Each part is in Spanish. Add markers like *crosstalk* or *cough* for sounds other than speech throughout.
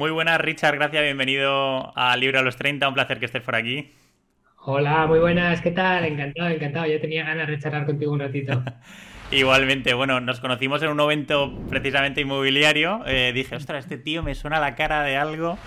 Muy buenas, Richard, gracias, bienvenido al Libro a los 30, un placer que estés por aquí. Hola, muy buenas, ¿qué tal? Encantado, encantado. Yo tenía ganas de charlar contigo un ratito. *laughs* Igualmente, bueno, nos conocimos en un evento precisamente inmobiliario. Eh, dije, ostras, este tío me suena la cara de algo.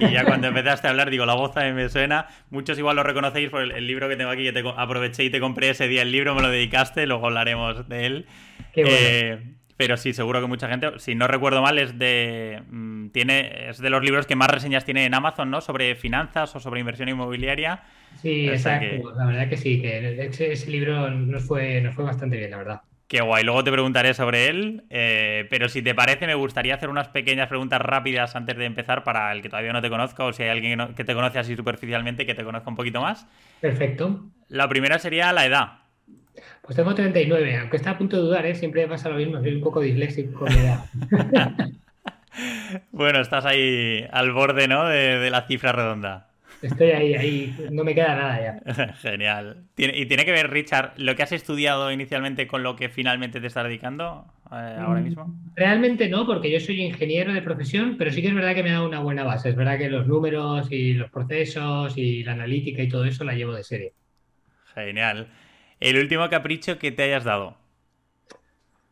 Y ya cuando empezaste a hablar, digo, la voz también me suena. Muchos igual lo reconocéis por el, libro que tengo aquí, que te aproveché y te compré ese día el libro, me lo dedicaste, luego hablaremos de él. Qué bueno. Eh, pero sí, seguro que mucha gente, si no recuerdo mal, es de mm, tiene es de los libros que más reseñas tiene en Amazon, ¿no? Sobre finanzas o sobre inversión inmobiliaria. Sí, exacto. La verdad que sí, que ese, libro nos fue, nos fue bastante bien, la verdad. Qué guay, luego te preguntaré sobre él, eh, pero si te parece me gustaría hacer unas pequeñas preguntas rápidas antes de empezar para el que todavía no te conozca o si hay alguien que te conoce así superficialmente que te conozca un poquito más. Perfecto. La primera sería la edad. Pues tengo 39, aunque está a punto de dudar, ¿eh? siempre pasa lo mismo, soy un poco disléxico con la edad. *laughs* bueno, estás ahí al borde, ¿no? De, la cifra redonda. Estoy ahí, ahí, no me queda nada ya. *laughs* Genial. ¿Y tiene que ver, Richard, lo que has estudiado inicialmente con lo que finalmente te estás dedicando eh, ahora mm, mismo? Realmente no, porque yo soy ingeniero de profesión, pero sí que es verdad que me ha dado una buena base. Es verdad que los números y los procesos y la analítica y todo eso la llevo de serie. Genial. El último capricho que te hayas dado.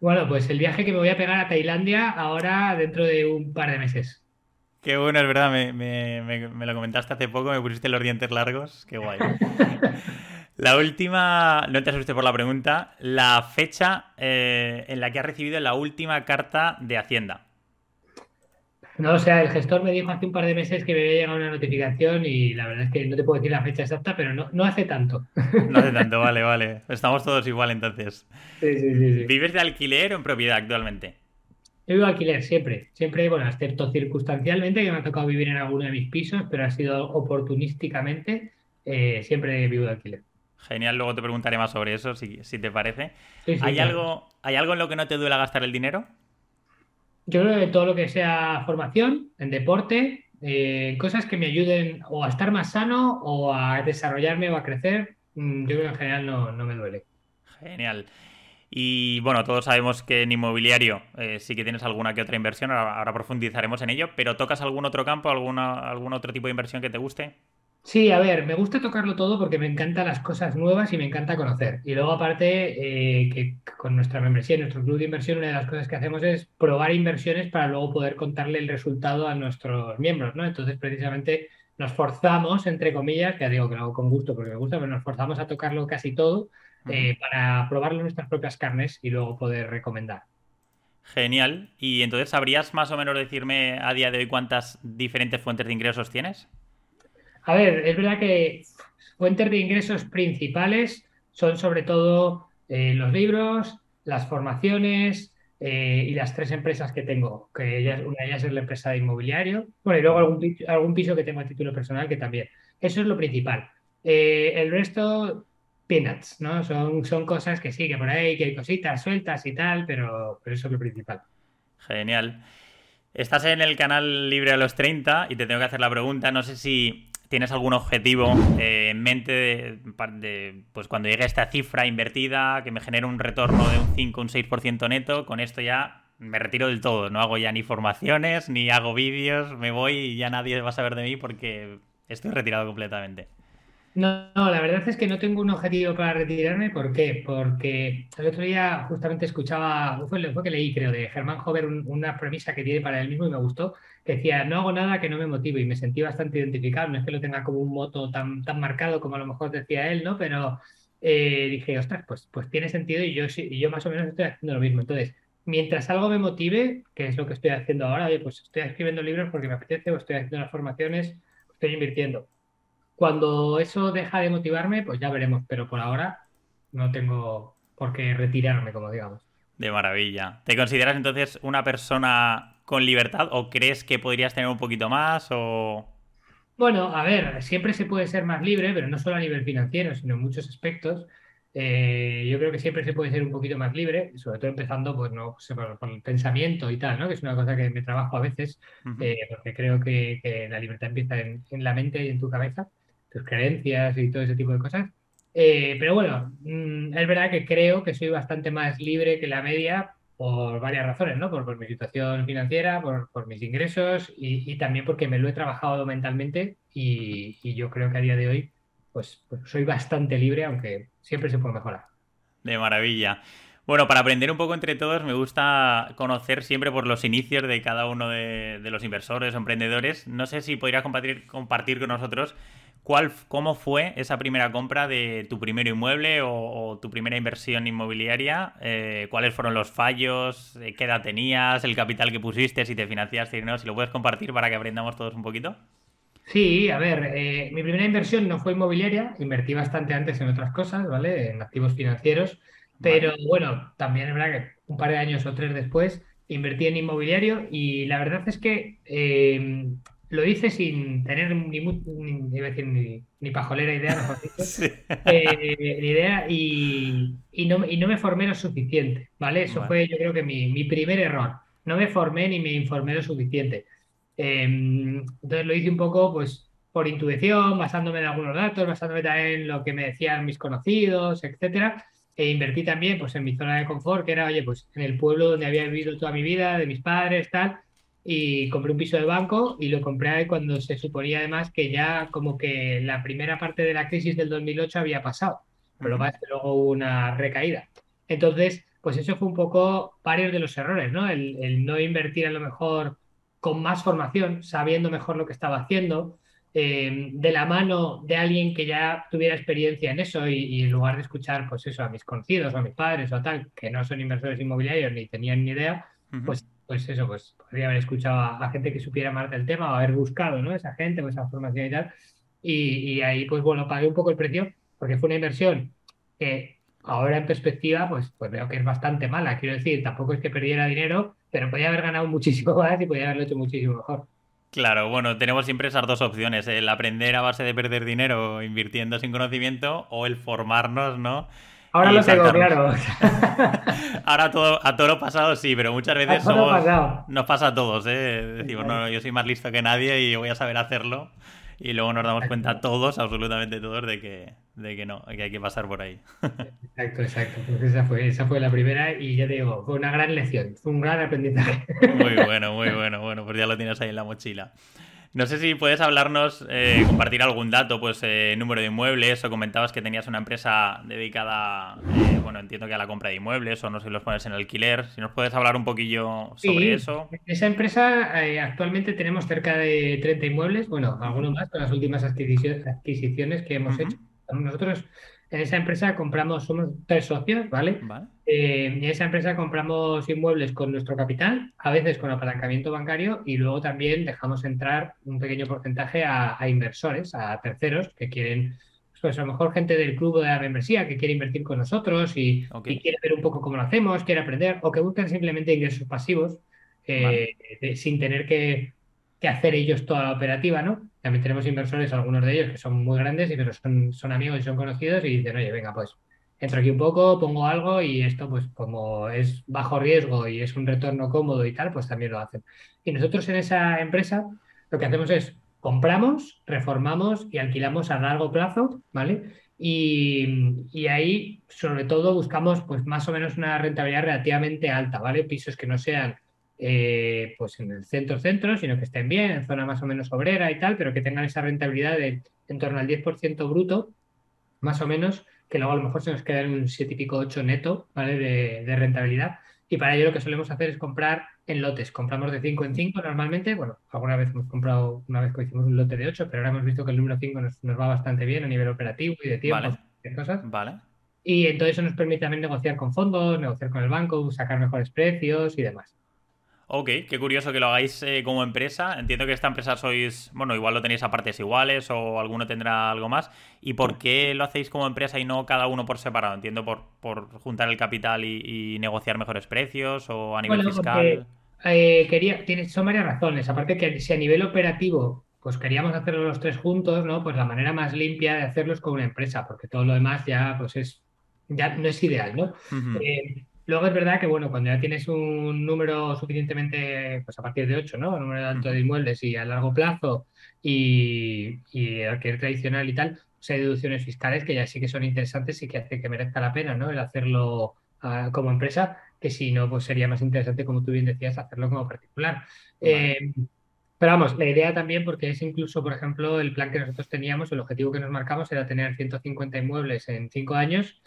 Bueno, pues el viaje que me voy a pegar a Tailandia ahora dentro de un par de meses. Qué bueno, es verdad, me, lo comentaste hace poco, me pusiste los dientes largos, qué guay. *laughs* la última, no te asustes por la pregunta, la fecha eh, en la que has recibido la última carta de Hacienda. No, o sea, el gestor me dijo hace un par de meses que me había llegado una notificación y la verdad es que no te puedo decir la fecha exacta, pero no, no hace tanto. No hace tanto, vale, vale. Estamos todos igual entonces. Sí, sí, sí, ¿Vives de alquiler o en propiedad actualmente? Yo vivo alquiler siempre, siempre, bueno, excepto circunstancialmente, que me ha tocado vivir en alguno de mis pisos, pero ha sido oportunísticamente, eh, siempre vivo de alquiler. Genial, luego te preguntaré más sobre eso, si, si te parece. ¿Hay, algo, ¿Hay algo en lo que no te duela gastar el dinero? Yo creo que todo lo que sea formación, en deporte, eh, cosas que me ayuden o a estar más sano o a desarrollarme o a crecer, mm, yo creo que en general no, me duele. Genial. Y bueno, todos sabemos que en inmobiliario eh, sí que tienes alguna que otra inversión, ahora, profundizaremos en ello, pero ¿tocas algún otro campo, alguna, algún otro tipo de inversión que te guste? Sí, a ver, me gusta tocarlo todo porque me encantan las cosas nuevas y me encanta conocer. Y luego aparte, eh, que con nuestra membresía, nuestro club de inversión, una de las cosas que hacemos es probar inversiones para luego poder contarle el resultado a nuestros miembros, ¿no? Entonces, precisamente nos forzamos, entre comillas, que ya digo que lo hago con gusto porque me gusta, pero nos forzamos a tocarlo casi todo eh, para probarlo en nuestras propias carnes y luego poder recomendar. Genial. Y entonces, ¿sabrías más o menos decirme a día de hoy cuántas diferentes fuentes de ingresos tienes? A ver, es verdad que fuentes de ingresos principales son sobre todo eh, los libros, las formaciones eh, y las tres empresas que tengo, que una de ellas es la empresa de inmobiliario, bueno, y luego algún, algún piso que tengo a título personal que también. Eso es lo principal. Eh, el resto, peanuts, ¿no? Son, son cosas que sí, que por ahí, que hay cositas sueltas y tal, pero, pero eso es lo principal. Genial. Estás en el canal Libre a los 30 y te tengo que hacer la pregunta, no sé si ¿Tienes algún objetivo eh, en mente de, pues cuando llegue esta cifra invertida, que me genere un retorno de un 5, un 6% neto? Con esto ya me retiro del todo. No hago ya ni formaciones, ni hago vídeos, me voy y ya nadie va a saber de mí porque estoy retirado completamente. No, la verdad es que no tengo un objetivo para retirarme. ¿Por qué? Porque el otro día justamente escuchaba, fue que leí, creo, de Germán Hover una premisa que tiene para él mismo y me gustó, que decía, no hago nada que no me motive y me sentí bastante identificado. No es que lo tenga como un moto tan, tan marcado como a lo mejor decía él, ¿no? Pero eh, dije, ostras, pues, pues tiene sentido y yo, y yo más o menos estoy haciendo lo mismo. Entonces, mientras algo me motive, que es lo que estoy haciendo ahora, pues estoy escribiendo libros porque me apetece o estoy haciendo las formaciones, estoy invirtiendo cuando eso deja de motivarme, pues ya veremos, pero por ahora no tengo por qué retirarme, como digamos. De maravilla. ¿Te consideras entonces una persona con libertad o crees que podrías tener un poquito más o... Bueno, a ver, siempre se puede ser más libre, pero no solo a nivel financiero, sino en muchos aspectos. Eh, yo creo que siempre se puede ser un poquito más libre, sobre todo empezando pues, no, por, el pensamiento y tal, ¿no? que es una cosa que me trabajo a veces, eh, porque creo que, la libertad empieza en, la mente y en tu cabeza tus creencias y todo ese tipo de cosas. Eh, pero bueno, mm, es verdad que creo que soy bastante más libre que la media por varias razones, ¿no? Por, mi situación financiera, por, mis ingresos y, también porque me lo he trabajado mentalmente y, yo creo que a día de hoy pues, pues, soy bastante libre, aunque siempre se puede mejorar. De maravilla. Bueno, para aprender un poco entre todos, me gusta conocer siempre por los inicios de cada uno de, los inversores o emprendedores. No sé si podrías compartir, compartir con nosotros cuál, cómo fue esa primera compra de tu primer inmueble o, tu primera inversión inmobiliaria, eh, cuáles fueron los fallos, eh, qué edad tenías, el capital que pusiste, si te financiaste, ¿no? si lo puedes compartir para que aprendamos todos un poquito. Sí, a ver, eh, mi primera inversión no fue inmobiliaria, invertí bastante antes en otras cosas, ¿vale? En activos financieros, pero bueno, también es verdad que un par de años o tres después invertí en inmobiliario y la verdad es que lo hice sin tener ni, ni, ni, pajolera idea, mejor *laughs* dicho, eh, idea y, no, y no me formé lo suficiente, ¿vale? Eso fue yo creo que mi, primer error. No me formé ni me informé lo suficiente. Em, entonces lo hice un poco pues por intuición, basándome en algunos datos, basándome también en lo que me decían mis conocidos, etcétera. E invertí también pues en mi zona de confort, que era, oye, pues en el pueblo donde había vivido toda mi vida, de mis padres, tal y compré un piso de banco y lo compré cuando se suponía además que ya como que la primera parte de la crisis del 2008 había pasado, pero luego, luego hubo una recaída. Entonces, pues eso fue un poco varios de los errores, ¿no? El, no invertir a lo mejor con más formación, sabiendo mejor lo que estaba haciendo, eh, de la mano de alguien que ya tuviera experiencia en eso y, en lugar de escuchar, pues eso, a mis conocidos o a mis padres o tal, que no son inversores inmobiliarios ni tenían ni idea, pues pues eso, pues podría haber escuchado a, gente que supiera más del tema o haber buscado, ¿no? Esa gente o esa formación y tal. Y, ahí, pues bueno, pagué un poco el precio porque fue una inversión que ahora en perspectiva, pues, pues veo que es bastante mala. Quiero decir, tampoco es que perdiera dinero, pero podía haber ganado muchísimo *laughs* más y podía haberlo hecho muchísimo mejor. Claro, bueno, tenemos siempre esas dos opciones, el aprender a base de perder dinero invirtiendo sin conocimiento o el formarnos, ¿no? Ahora lo tengo claro. *laughs* Ahora todo, a todo lo pasado sí, pero muchas veces nos pasa a todos, ¿eh? Decimos, no, yo soy más listo que nadie y voy a saber hacerlo. Y luego nos damos cuenta todos, absolutamente todos, de que, de que no, que hay que pasar por ahí. Exacto, exacto. Pues esa fue, esa fue la primera y ya te digo, fue una gran lección, fue un gran aprendizaje. Muy *laughs* bueno, muy bueno, bueno, pues ya lo tienes ahí en la mochila. No sé si puedes hablarnos, eh, compartir algún dato, pues eh, número de inmuebles, o comentabas que tenías una empresa dedicada, eh, bueno, entiendo que a la compra de inmuebles, o no sé si los pones en alquiler. Si nos puedes hablar un poquillo sobre eso. Esa empresa, actualmente tenemos cerca de 30 inmuebles, bueno, algunos más con las últimas adquisiciones que hemos hecho. Nosotros en esa empresa compramos, somos tres socios, ¿vale? Eh, en esa empresa compramos inmuebles con nuestro capital, a veces con apalancamiento bancario y luego también dejamos entrar un pequeño porcentaje a, inversores, a terceros que quieren, pues a lo mejor gente del club de la membresía que quiere invertir con nosotros y, quiere ver un poco cómo lo hacemos, quiere aprender o que buscan simplemente ingresos pasivos eh, sin tener que, que hacer ellos toda la operativa, ¿no? También tenemos inversores, algunos de ellos que son muy grandes, y pero son, son amigos y son conocidos y dicen, oye, venga, pues entro aquí un poco, pongo algo y esto, pues como es bajo riesgo y es un retorno cómodo y tal, pues también lo hacen. Y nosotros en esa empresa lo que hacemos es compramos, reformamos y alquilamos a largo plazo, ¿vale? Y, y, ahí, sobre todo, buscamos pues más o menos una rentabilidad relativamente alta, ¿vale? Pisos que no sean eh, pues en el centro-centro, sino que estén bien, en zona más o menos obrera y tal, pero que tengan esa rentabilidad de en torno al 10% bruto, más o menos, que luego a lo mejor se nos queda en un 7 y pico 8 neto ¿vale? de, rentabilidad. Y para ello lo que solemos hacer es comprar en lotes. Compramos de 5 en 5 normalmente. Bueno, alguna vez hemos comprado, una vez que hicimos un lote de 8, pero ahora hemos visto que el número 5 nos, va bastante bien a nivel operativo y de tiempo y cosas. Vale. Y entonces eso nos permite también negociar con fondos, negociar con el banco, sacar mejores precios y demás. Ok, qué curioso que lo hagáis eh, como empresa. Entiendo que esta empresa sois, bueno, igual lo tenéis a partes iguales o alguno tendrá algo más. ¿Y por qué lo hacéis como empresa y no cada uno por separado? Entiendo por, por juntar el capital y, negociar mejores precios o a nivel fiscal. Eh, quería, tiene, son varias razones. Aparte que si a nivel operativo pues queríamos hacerlo los tres juntos, ¿no? Pues la manera más limpia de hacerlo es con una empresa, porque todo lo demás ya pues es ya no es ideal, ¿no? Luego es verdad que, bueno, cuando ya tienes un número suficientemente, pues a partir de 8, ¿no? Un número alto de inmuebles y a largo plazo y, y alquiler tradicional y tal, pues hay deducciones fiscales que ya sí que son interesantes y que hace que merezca la pena, ¿no? El hacerlo como empresa, que si no, pues sería más interesante, como tú bien decías, hacerlo como particular. Eh, pero vamos, la idea también, porque es incluso, por ejemplo, el plan que nosotros teníamos, el objetivo que nos marcamos era tener 150 inmuebles en cinco años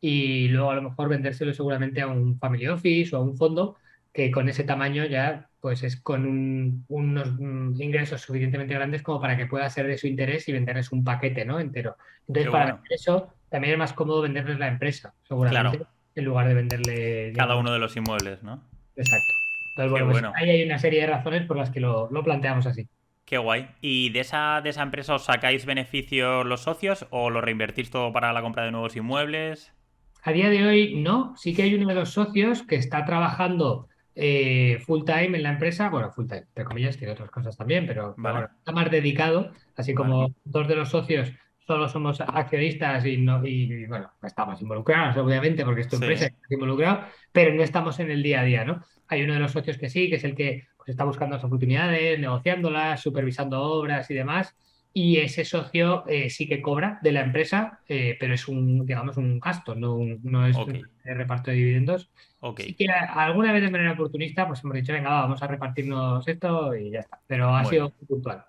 y luego a lo mejor vendérselo seguramente a un family office o a un fondo que con ese tamaño ya pues es con unos mm, ingresos suficientemente grandes como para que pueda ser de su interés y venderles un paquete ¿no? entero. Entonces, para eso también es más cómodo venderles la empresa, seguramente, en lugar de venderle... Cada uno de los inmuebles, ¿no? Exacto. Entonces, pues bueno, ahí hay una serie de razones por las que lo, planteamos así. Qué guay. ¿Y de esa, de esa empresa os sacáis beneficios los socios o lo reinvertís todo para la compra de nuevos inmuebles? A día de hoy no. Sí que hay uno de los socios que está trabajando eh, full time en la empresa. Bueno, full time, entre comillas, tiene otras cosas también, pero está más dedicado. Así como dos de los socios solo somos accionistas y, no, y, bueno, estamos involucrados, obviamente, porque es tu empresa está involucrado, pero no estamos en el día a día, ¿no? Hay uno de los socios que sí, que es el que pues, está buscando las oportunidades, negociándolas, supervisando obras y demás. Y ese socio eh, sí que cobra de la empresa, eh, pero es un, digamos, un gasto, no, no es un reparto de dividendos. Okay. que alguna vez de manera oportunista, pues hemos dicho, venga, vamos a repartirnos esto y ya está. Pero ha sido puntual.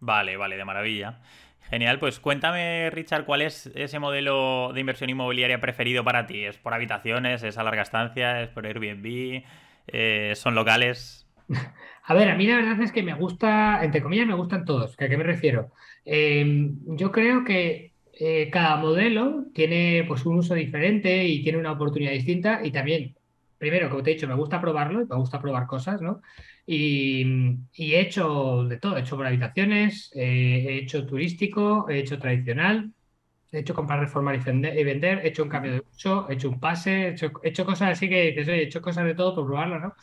Vale, vale, de maravilla. Genial, pues cuéntame, Richard, ¿cuál es ese modelo de inversión inmobiliaria preferido para ti? ¿Es por habitaciones? ¿Es a larga estancia? ¿Es por Airbnb? Eh, ¿Son locales? A ver, a mí la verdad es que me gusta, entre comillas, me gustan todos. ¿A qué me refiero? Em, yo creo que eh, cada modelo tiene pues un uso diferente y tiene una oportunidad distinta y también, primero, como te he dicho, me gusta probarlo, me gusta probar cosas, ¿no? Y, he hecho de todo, he hecho por habitaciones, eh, he hecho turístico, he hecho tradicional, he hecho comprar, reformar y vender, he hecho un cambio de uso, he hecho un pase, he hecho, cosas así que dices, oye, he hecho cosas de todo por probarlo, ¿no?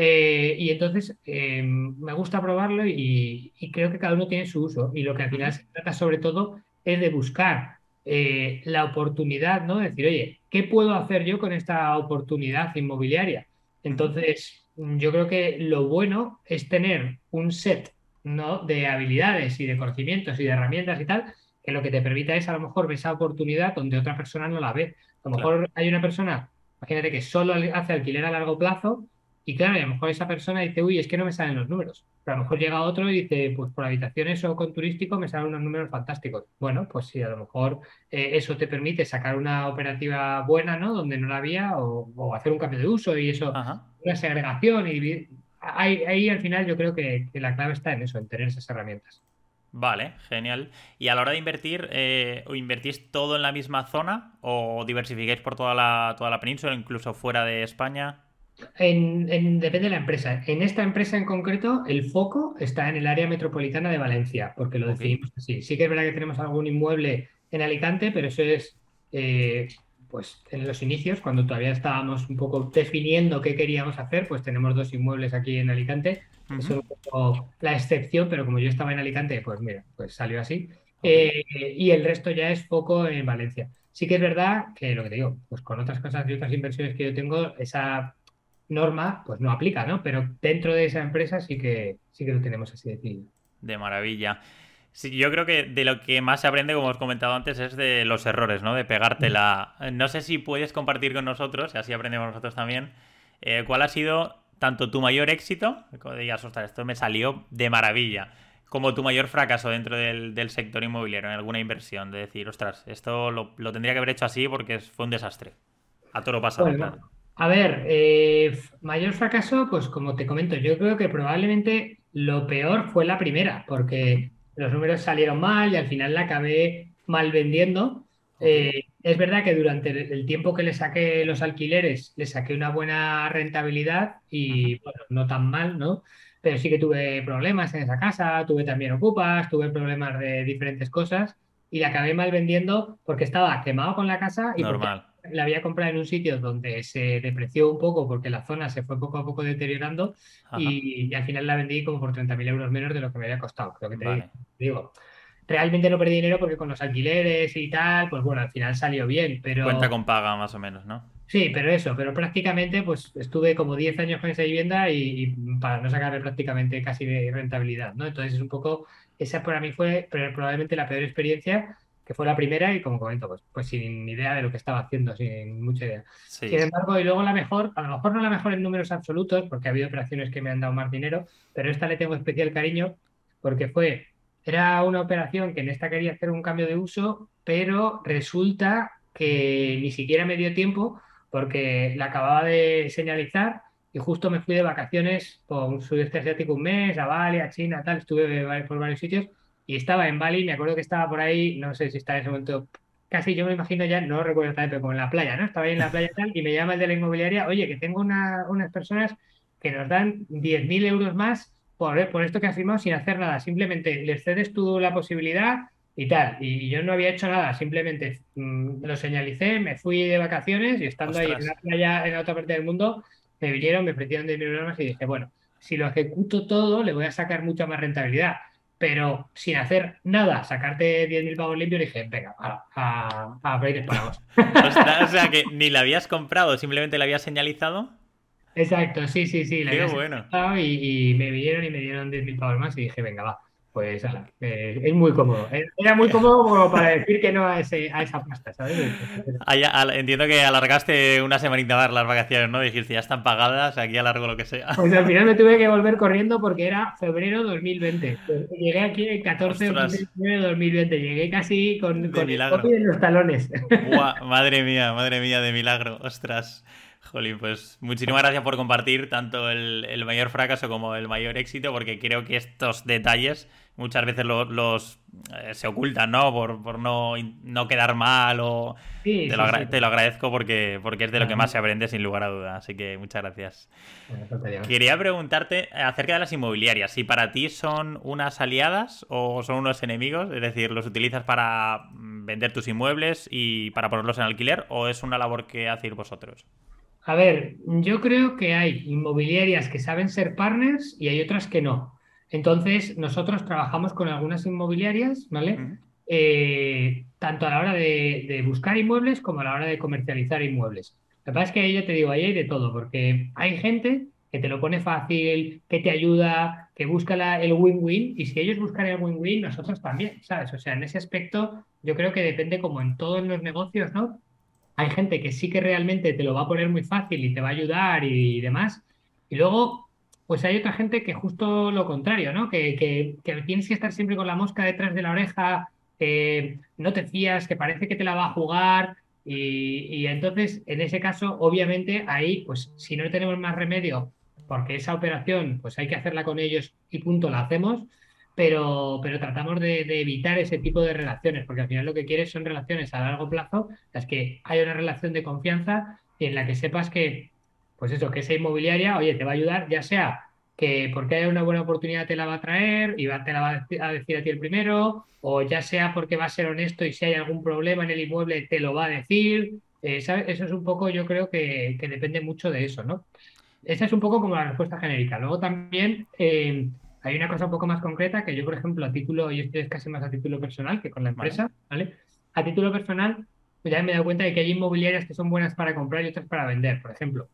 Eh, y entonces eh, me gusta probarlo y, creo que cada uno tiene su uso. Y lo que al final se trata sobre todo es de buscar la oportunidad, ¿no? decir, oye, ¿qué puedo hacer yo con esta oportunidad inmobiliaria? Entonces, yo creo que lo bueno es tener un set ¿no? de habilidades y de conocimientos y de herramientas y tal, que lo que te permita es a lo mejor ver esa oportunidad donde otra persona no la ve. A lo mejor hay una persona, imagínate que solo hace alquiler a largo plazo y claro, a lo mejor esa persona dice, uy, es que no me salen los números. Pero a lo mejor llega otro y dice, pues por habitaciones o con turístico me salen unos números fantásticos. Bueno, pues sí, a lo mejor eh, eso te permite sacar una operativa buena, ¿no? Donde no la había o, hacer un cambio de uso y eso, una segregación. Y ahí, ahí, al final yo creo que, la clave está en eso, en tener esas herramientas. Vale, genial. Y a la hora de invertir, eh, ¿o invertís todo en la misma zona o diversificáis por toda la, toda la península, incluso fuera de España? En, depende de la empresa. En esta empresa en concreto, el foco está en el área metropolitana de Valencia, porque lo decidimos así. Sí que es verdad que tenemos algún inmueble en Alicante, pero eso es eh, pues en los inicios, cuando todavía estábamos un poco definiendo qué queríamos hacer, pues tenemos dos inmuebles aquí en Alicante. Eso es un poco la excepción, pero como yo estaba en Alicante, pues mira, pues salió así. Eh, y el resto ya es foco en Valencia. Sí que es verdad que lo que te digo, pues con otras cosas y otras inversiones que yo tengo, esa norma pues no aplica, ¿no? Pero dentro de esa empresa sí que, sí que lo tenemos así decidido. De maravilla. Sí, yo creo que de lo que más se aprende, como os comentado antes, es de los errores, ¿no? De pegártela. No sé si puedes compartir con nosotros, y así aprendemos nosotros también, eh, cuál ha sido tanto tu mayor éxito, como digas, ostras, esto me salió de maravilla, como tu mayor fracaso dentro del, sector inmobiliario, en alguna inversión, de decir, ostras, esto lo, tendría que haber hecho así porque fue un desastre. A toro pasado, claro. A ver, eh, mayor fracaso, pues como te comento, yo creo que probablemente lo peor fue la primera, porque los números salieron mal y al final la acabé mal vendiendo. Eh, es verdad que durante el tiempo que le saqué los alquileres, le saqué una buena rentabilidad y bueno, no tan mal, ¿no? Pero sí que tuve problemas en esa casa, tuve también ocupas, tuve problemas de diferentes cosas y la acabé mal vendiendo porque estaba quemado con la casa y Normal la había comprado en un sitio donde se depreció un poco porque la zona se fue poco a poco deteriorando y, al final la vendí como por 30.000 euros menos de lo que me había costado. Creo que te digo. Realmente no perdí dinero porque con los alquileres y tal, pues bueno, al final salió bien, pero... Cuenta con paga más o menos, ¿no? Sí, pero eso, pero prácticamente pues estuve como 10 años con esa vivienda y, para no sacarle prácticamente casi de rentabilidad, ¿no? Entonces es un poco, esa para mí fue probablemente la peor experiencia que fue la primera y como comento, pues, pues sin idea de lo que estaba haciendo, sin mucha idea. Sin embargo, y luego la mejor, a lo mejor no la mejor en números absolutos, porque ha habido operaciones que me han dado más dinero, pero esta le tengo especial cariño porque fue, era una operación que en esta quería hacer un cambio de uso, pero resulta que ni siquiera me dio tiempo porque la acababa de señalizar y justo me fui de vacaciones por un sudeste asiático un mes, a Bali, a China, tal, estuve por varios sitios y estaba en Bali, me acuerdo que estaba por ahí, no sé si está en ese momento, casi yo me imagino ya, no recuerdo exactamente, pero como en la playa, ¿no? Estaba ahí en la playa tal y me llama el de la inmobiliaria, oye, que tengo unas personas que nos dan 10.000 euros más por, por esto que has firmado sin hacer nada, simplemente les cedes tú la posibilidad y tal. Y yo no había hecho nada, simplemente mm, lo señalicé, me fui de vacaciones y estando ahí en la playa en la otra parte del mundo, me vinieron, me ofrecieron de mil euros y dije, bueno, si lo ejecuto todo, le voy a sacar mucha más rentabilidad. Pero sin hacer nada, sacarte 10.000 pavos limpios, dije, venga, a, a, a pagos. o sea, que ni la habías comprado, simplemente la habías señalizado. Exacto, sí, sí, sí. La Qué bueno. Y, y, me vinieron y me dieron 10.000 pavos más y dije, venga, va pues eh, es muy cómodo. Eh, era muy cómodo como para decir que no a, ese, a esa pasta, ¿sabes? entiendo que alargaste una semanita más las vacaciones, ¿no? Dijiste, ya están pagadas, aquí alargo lo que sea. Pues al final me tuve que volver corriendo porque era febrero 2020. Llegué aquí el 14 de 2020. Llegué casi con, con el en los talones. madre mía, madre mía, de milagro. Ostras. Jolín, pues muchísimas gracias por compartir tanto el, mayor fracaso como el mayor éxito, porque creo que estos detalles muchas veces los, eh, se ocultan, ¿no? Por, no, no, quedar mal o... te, lo te, lo agradezco porque, porque es de lo que más se aprende sin lugar a dudas, así que muchas gracias. Quería preguntarte acerca de las inmobiliarias, si para ti son unas aliadas o son unos enemigos, es decir, ¿los utilizas para mm, vender tus inmuebles y para ponerlos en alquiler o es una labor que hacéis vosotros? A ver, yo creo que hay inmobiliarias que saben ser partners y hay otras que no. Entonces, nosotros trabajamos con algunas inmobiliarias, ¿vale? Eh, tanto a la hora de, buscar inmuebles como a la hora de comercializar inmuebles. Lo que pasa es que yo te digo, ahí hay de todo, porque hay gente que te lo pone fácil, que te ayuda, que busca el win-win, y si ellos buscan el win-win, nosotros también, ¿sabes? O sea, en ese aspecto, yo creo que depende como en todos los negocios, ¿no? hay gente que sí que realmente te lo va a poner muy fácil y te va a ayudar y, demás. Y luego, pues hay otra gente que justo lo contrario, ¿no? Que, que, tienes que estar siempre con la mosca detrás de la oreja, que no te fías, que parece que te la va a jugar. Y, entonces, en ese caso, obviamente, ahí, pues si no tenemos más remedio, porque esa operación, pues hay que hacerla con ellos y punto, la hacemos pero, pero tratamos de, evitar ese tipo de relaciones, porque al final lo que quieres son relaciones a largo plazo, las que hay una relación de confianza en la que sepas que, pues eso, que esa inmobiliaria, oye, te va a ayudar, ya sea que porque haya una buena oportunidad te la va a traer y te la va a decir a ti el primero, o ya sea porque va a ser honesto y si hay algún problema en el inmueble te lo va a decir. Eh, eso es un poco, yo creo que, depende mucho de eso, ¿no? Esa es un poco como la respuesta genérica. Luego también... Eh, hay una cosa un poco más concreta que yo, por ejemplo, a título, y esto es casi más a título personal que con la empresa, ¿vale? A título personal, ya me he dado cuenta de que hay inmobiliarias que son buenas para comprar y otras para vender. Por ejemplo,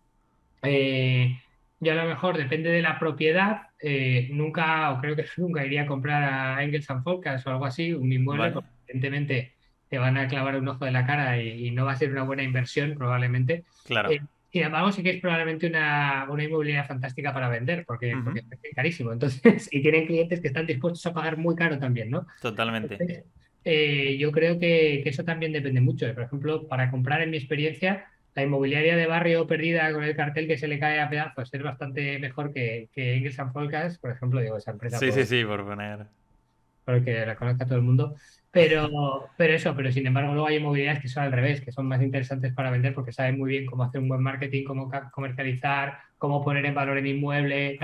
eh, yo a lo mejor, depende de la propiedad, eh, nunca, o creo que *laughs* nunca iría a comprar a Engels and o algo así, un inmueble, porque evidentemente te van a clavar un ojo de la cara y, no va a ser una buena inversión, probablemente. Claro. Eh, sin embargo, sí que es probablemente una, una inmobiliaria fantástica para vender, porque, es carísimo. Entonces, *laughs* y tienen clientes que están dispuestos a pagar muy caro también, ¿no? Totalmente. Eh, yo creo que, eso también depende mucho. Por ejemplo, para comprar, en mi experiencia, la inmobiliaria de barrio perdida con el cartel que se le cae a pedazos es bastante mejor que, que Ingles Folkas, por ejemplo, digo, esa empresa. Sí, sí, sí, por poner. Porque la conozca todo el mundo. Pero, pero eso, pero sin embargo luego hay inmobiliarias que son al revés, que son más interesantes para vender porque saben muy bien cómo hacer un buen marketing, cómo comercializar, cómo poner en valor el inmueble.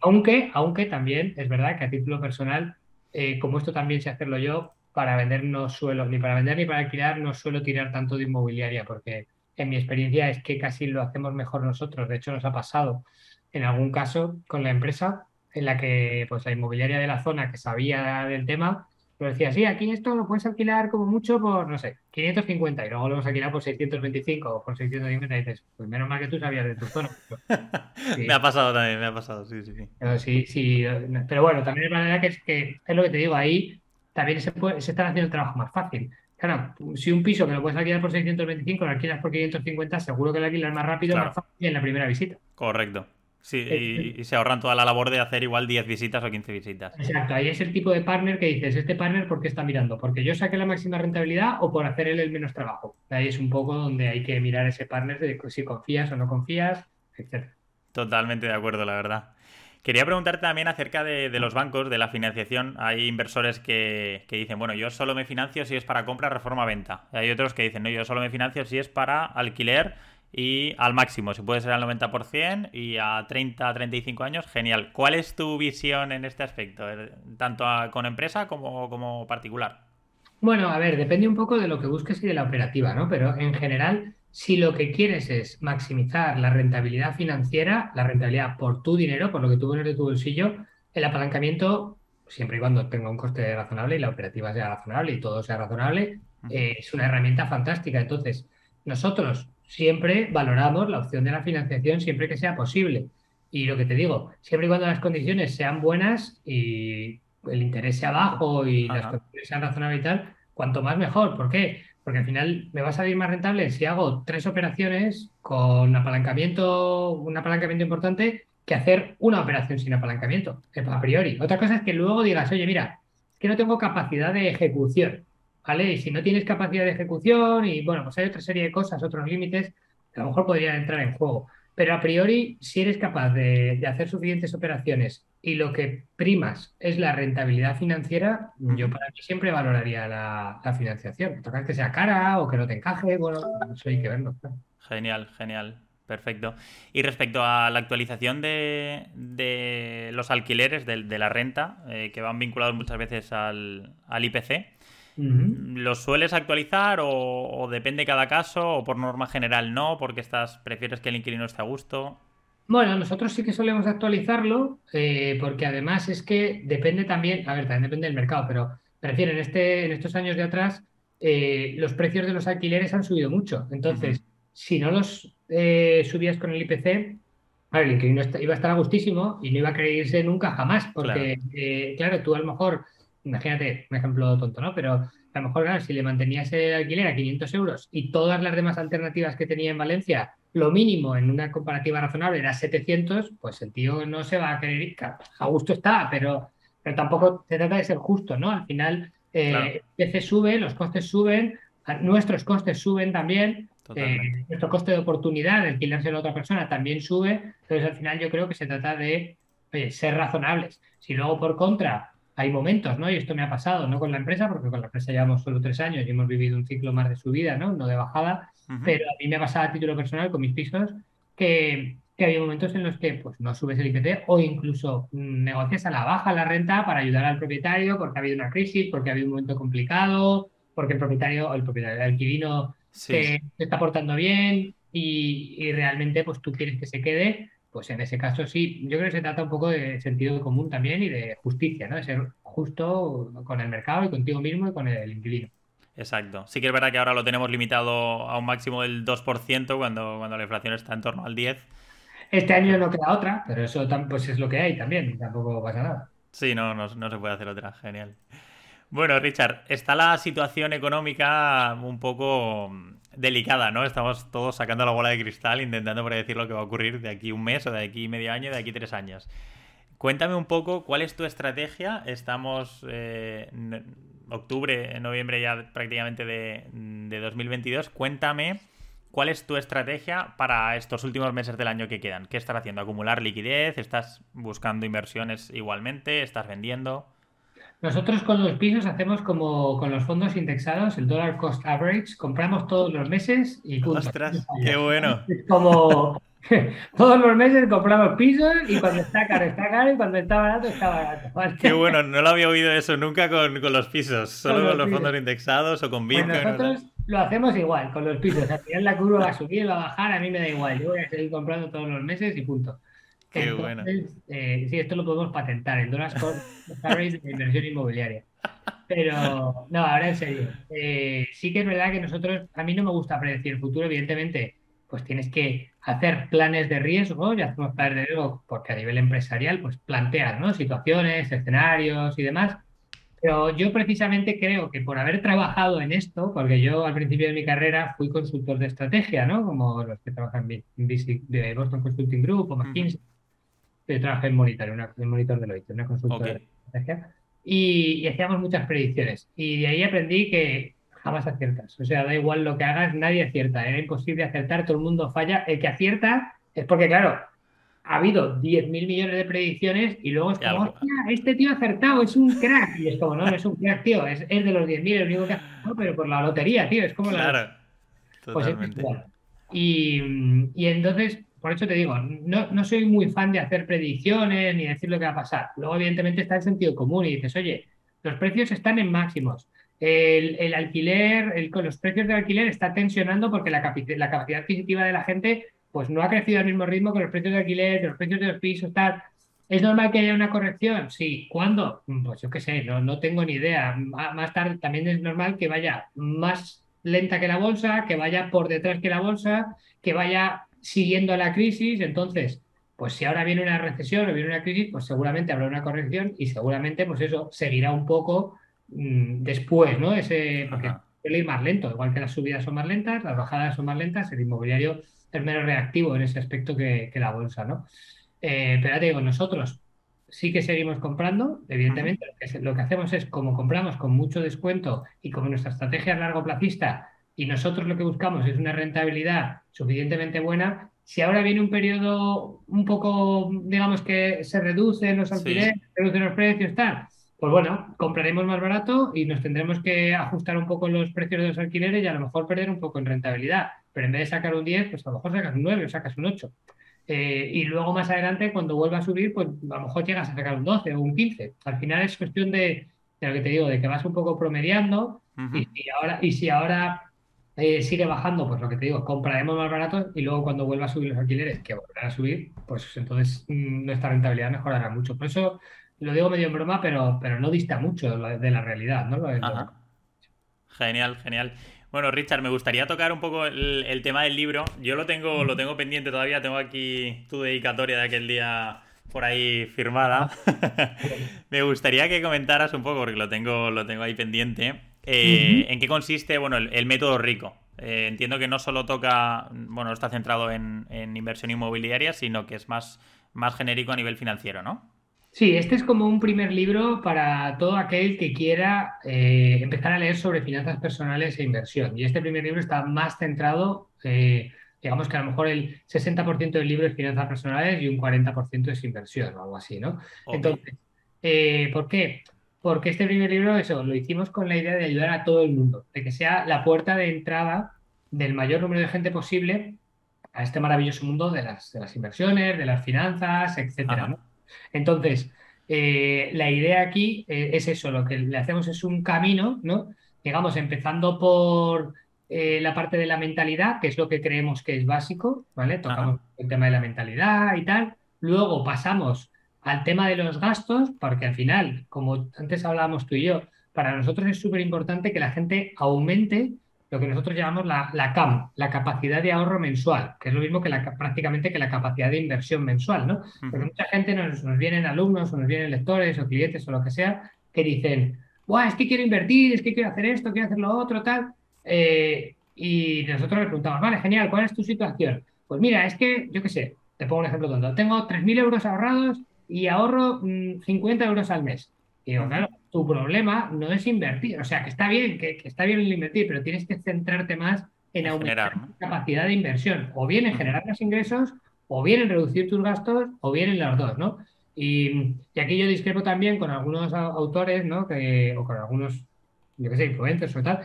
Aunque, aunque también es verdad que a título personal, eh, como esto también sé hacerlo yo, para vender no suelo, ni para vender ni para alquilar, no suelo tirar tanto de inmobiliaria porque en mi experiencia es que casi lo hacemos mejor nosotros. De hecho, nos ha pasado en algún caso con la empresa en la que pues la inmobiliaria de la zona que sabía del tema pero decía, sí, aquí esto lo puedes alquilar como mucho por, no sé, 550 y luego lo hemos alquilado por 625 o por 650 y dices, pues menos mal que tú sabías de tu zona. *laughs* me ha pasado también, me ha pasado, sí, sí, sí. Pero, sí, sí, pero bueno, también es verdad que es, que es lo que te digo, ahí también se, puede, se está haciendo el trabajo más fácil. Claro, si un piso que lo puedes alquilar por 625 lo alquilas por 550, seguro que lo alquilas más rápido, más fácil en la primera visita. Correcto. Sí, y, se ahorran toda la labor de hacer igual 10 visitas o 15 visitas. Exacto, ahí es el tipo de partner que dices, este partner, ¿por qué está mirando? ¿Porque yo saqué la máxima rentabilidad o por hacer él el menos trabajo? Ahí es un poco donde hay que mirar ese partner de si confías o no confías, etc. Totalmente de acuerdo, la verdad. Quería preguntarte también acerca de, los bancos, de la financiación. Hay inversores que, dicen, bueno, yo solo me financio si es para compra, reforma, venta. Y hay otros que dicen, no, yo solo me financio si es para alquiler y al máximo, si puede ser al 90% y a 30, 35 años, genial. ¿Cuál es tu visión en este aspecto, eh, tanto con empresa como, como particular? Bueno, a ver, depende un poco de lo que busques y de la operativa, ¿no? Pero en general, si lo que quieres es maximizar la rentabilidad financiera, la rentabilidad por tu dinero, por lo que tú pones de tu bolsillo, el apalancamiento, siempre y cuando tenga un coste razonable y la operativa sea razonable y todo sea razonable, eh, es una herramienta fantástica. Entonces, nosotros siempre valoramos la opción de la financiación siempre que sea posible. Y lo que te digo, siempre y cuando las condiciones sean buenas y el interés sea bajo y las condiciones sean razonables y tal, cuanto más mejor. ¿Por qué? Porque al final me va a salir más rentable si hago tres operaciones con apalancamiento, un apalancamiento importante, que hacer una operación sin apalancamiento, a priori. Otra cosa es que luego digas, oye, mira, es que no tengo capacidad de ejecución. ¿vale? Y si no tienes capacidad de ejecución y, bueno, pues hay otra serie de cosas, otros límites que a lo mejor podrían entrar en juego. Pero a priori, si eres capaz de, hacer suficientes operaciones y lo que primas es la rentabilidad financiera, yo para mí siempre valoraría la, financiación. Tocar que sea cara o que no te encaje, bueno, eso hay que verlo. Genial, genial. Perfecto. Y respecto a la actualización de, los alquileres, de, la renta, eh, que van vinculados muchas veces al, al IPC, ¿Los sueles actualizar o, depende cada caso o por norma general no, porque estás, prefieres que el inquilino esté a gusto? Bueno, nosotros sí que solemos actualizarlo eh, porque además es que depende también, a ver, también depende del mercado, pero prefiero en, este, en estos años de atrás eh, los precios de los alquileres han subido mucho. Entonces, si no los eh, subías con el IPC, el inquilino iba a estar a gustísimo y no iba a querer irse nunca jamás, porque, claro tú a lo mejor imagínate, un ejemplo tonto, ¿no? Pero a lo mejor, si le mantenías el alquiler a 500 euros y todas las demás alternativas que tenía en Valencia, lo mínimo en una comparativa razonable era 700, pues el tío no se va a querer ir. A gusto está, pero, pero tampoco se trata de ser justo, ¿no? Al final, eh, el PC sube, los costes suben, nuestros costes suben también. Eh, nuestro coste de oportunidad de alquilarse a otra persona también sube. Entonces, al final, yo creo que se trata de ser razonables. Si luego, por contra, hay momentos, ¿no? Y esto me ha pasado, no con la empresa, porque con la empresa llevamos solo tres años y hemos vivido un ciclo más de subida, ¿no? No de bajada, pero a mí me ha pasado a título personal con mis pisos que, que había momentos en los que pues no subes el IPC o incluso negocias a la baja la renta para ayudar al propietario porque ha habido una crisis, porque ha habido un momento complicado, porque el propietario, el propietario, el alquilino se está portando bien y, y, realmente pues tú quieres que se quede pues en ese caso sí, yo creo que se trata un poco de sentido común también y de justicia, ¿no? De ser justo con el mercado y contigo mismo y con el inquilino. Exacto. Sí que es verdad que ahora lo tenemos limitado a un máximo del 2% cuando, cuando la inflación está en torno al 10%. Este año no queda otra, pero eso pues es lo que hay también, tampoco pasa nada. Sí, no, no, no se puede hacer otra, genial. Bueno, Richard, está la situación económica un poco delicada, ¿no? Estamos todos sacando la bola de cristal intentando predecir lo que va a ocurrir de aquí un mes o de aquí medio año, de aquí tres años. Cuéntame un poco cuál es tu estrategia. Estamos eh, en octubre, noviembre ya prácticamente de, de 2022. Cuéntame cuál es tu estrategia para estos últimos meses del año que quedan. ¿Qué estás haciendo? ¿Acumular liquidez? ¿Estás buscando inversiones igualmente? ¿Estás vendiendo? Nosotros con los pisos hacemos como con los fondos indexados, el dollar cost average, compramos todos los meses y punto. ¡Ostras! ¡Qué bueno! Es como *laughs* todos los meses compramos pisos y cuando está caro está caro y cuando está barato está barato. *laughs* ¡Qué bueno! No lo había oído eso nunca con, con los pisos, solo con los, fondos indexados o con pues Bitcoin. nosotros lo hacemos igual con los pisos. Al final la curva va a subir, va a bajar, a mí me da igual. Yo voy a seguir comprando todos los meses y punto. Qué bueno. Eh, sí, esto lo podemos patentar, el dólar *laughs* de inversión inmobiliaria. Pero, no, ahora en serio. Eh, sí que es verdad que nosotros, a mí no me gusta predecir el futuro, evidentemente, pues tienes que hacer planes de riesgo, ya hacemos planes de riesgo porque a nivel empresarial, pues planteas, ¿no? Situaciones, escenarios y demás. Pero yo precisamente creo que por haber trabajado en esto, porque yo al principio de mi carrera fui consultor de estrategia, ¿no? Como los que trabajan en de Boston Consulting Group o McKinsey. Yo trabajé en Monitor, una, en Monitor Deloitte, una consultora de estrategia. Y, y, hacíamos muchas predicciones. Y de ahí aprendí que jamás aciertas. O sea, da igual lo que hagas, nadie acierta. Era imposible acertar, todo el mundo falla. El que acierta es porque, claro, ha habido 10.000 millones de predicciones y luego es como, este tío ha acertado, es un crack. Y es como, no, no es un crack, tío, es, es de los 10.000, el único que ha acertado, pero por la lotería, tío, es como claro, la... Pues totalmente. y, y, entonces, por eso te digo, no, no soy muy fan de hacer predicciones ni decir lo que va a pasar. Luego, evidentemente, está el sentido común y dices, oye, los precios están en máximos. El, el alquiler, el, los precios del alquiler está tensionando porque la, la capacidad adquisitiva de la gente pues no ha crecido al mismo ritmo que los precios de alquiler, los precios de los pisos, tal. ¿Es normal que haya una corrección? Sí. ¿Cuándo? Pues yo qué sé, no, no tengo ni idea. Más tarde también es normal que vaya más lenta que la bolsa, que vaya por detrás que la bolsa, que vaya siguiendo la crisis. Entonces, pues si ahora viene una recesión o viene una crisis, pues seguramente habrá una corrección y seguramente, pues eso, seguirá un poco mmm, después, ¿no? Ese, porque suele ir más lento, igual que las subidas son más lentas, las bajadas son más lentas, el inmobiliario es menos reactivo en ese aspecto que, la bolsa, ¿no? Eh, pero ya te digo, nosotros sí que seguimos comprando, evidentemente, lo, que, hacemos es como compramos con mucho descuento y como nuestra estrategia es largo placista y nosotros lo que buscamos es una rentabilidad suficientemente buena, si ahora viene un periodo un poco, digamos que se reducen los alquileres, se reducen los precios, tal, pues bueno, compraremos más barato y nos tendremos que ajustar un poco los precios de los alquileres y a lo mejor perder un poco en rentabilidad pero en vez de sacar un 10, pues a lo mejor sacas un 9 o sacas un 8. Eh, y luego más adelante, cuando vuelva a subir, pues a lo mejor llegas a sacar un 12 o un 15. Al final es cuestión de, lo que te digo, de que vas un poco promediando y, ahora, y si ahora eh, sigue bajando, pues lo que te digo, compraremos más barato y luego cuando vuelva a subir los alquileres, que volverán a subir, pues entonces mm, nuestra rentabilidad mejorará mucho. Por eso lo digo medio en broma, pero, pero no dista mucho de la realidad, ¿no? Genial, genial. Bueno, Richard, me gustaría tocar un poco el, tema del libro. Yo lo tengo, lo tengo pendiente todavía, tengo aquí tu dedicatoria de aquel día por ahí firmada. *laughs* me gustaría que comentaras un poco, porque lo tengo, lo tengo ahí pendiente. Eh, ¿En qué consiste bueno, el, método rico? Eh, entiendo que no solo toca, bueno, está centrado en, en, inversión inmobiliaria, sino que es más, más genérico a nivel financiero, ¿no? Sí, este es como un primer libro para todo aquel que quiera eh, empezar a leer sobre finanzas personales e inversión. Y este primer libro está más centrado, eh, digamos que a lo mejor el 60% del libro es finanzas personales y un 40% es inversión o algo así, ¿no? Entonces, eh, ¿por qué? Porque este primer libro, eso, lo hicimos con la idea de ayudar a todo el mundo, de que sea la puerta de entrada del mayor número de gente posible a este maravilloso mundo de las, de las inversiones, de las finanzas, etcétera, ¿no? Entonces, eh, la idea aquí eh, es eso, lo que le hacemos es un camino, ¿no? Digamos, empezando por eh, la parte de la mentalidad, que es lo que creemos que es básico, ¿vale? Tocamos el tema de la mentalidad y tal. Luego pasamos al tema de los gastos, porque al final, como antes hablábamos tú y yo, para nosotros es súper importante que la gente aumente lo que nosotros llamamos la, la, CAM, la capacidad de ahorro mensual, que es lo mismo que la, prácticamente que la capacidad de inversión mensual, ¿no? Porque mucha gente nos, nos, vienen alumnos o nos vienen lectores o clientes o lo que sea que dicen, Buah, es que quiero invertir, es que quiero hacer esto, quiero hacer lo otro, tal. Eh, y nosotros le preguntamos, vale, genial, ¿cuál es tu situación? Pues mira, es que, yo qué sé, te pongo un ejemplo tonto, tengo 3.000 euros ahorrados y ahorro 50 mm, euros al mes. Y digo, claro, tu problema no es invertir. O sea, que está bien, que, está bien el invertir, pero tienes que centrarte más en aumentar tu capacidad de inversión. O bien en generar más ingresos, o bien en reducir tus gastos, o bien en las dos, ¿no? Y, aquí yo discrepo también con algunos autores, ¿no? Que, o con algunos, yo qué sé, influencers o tal,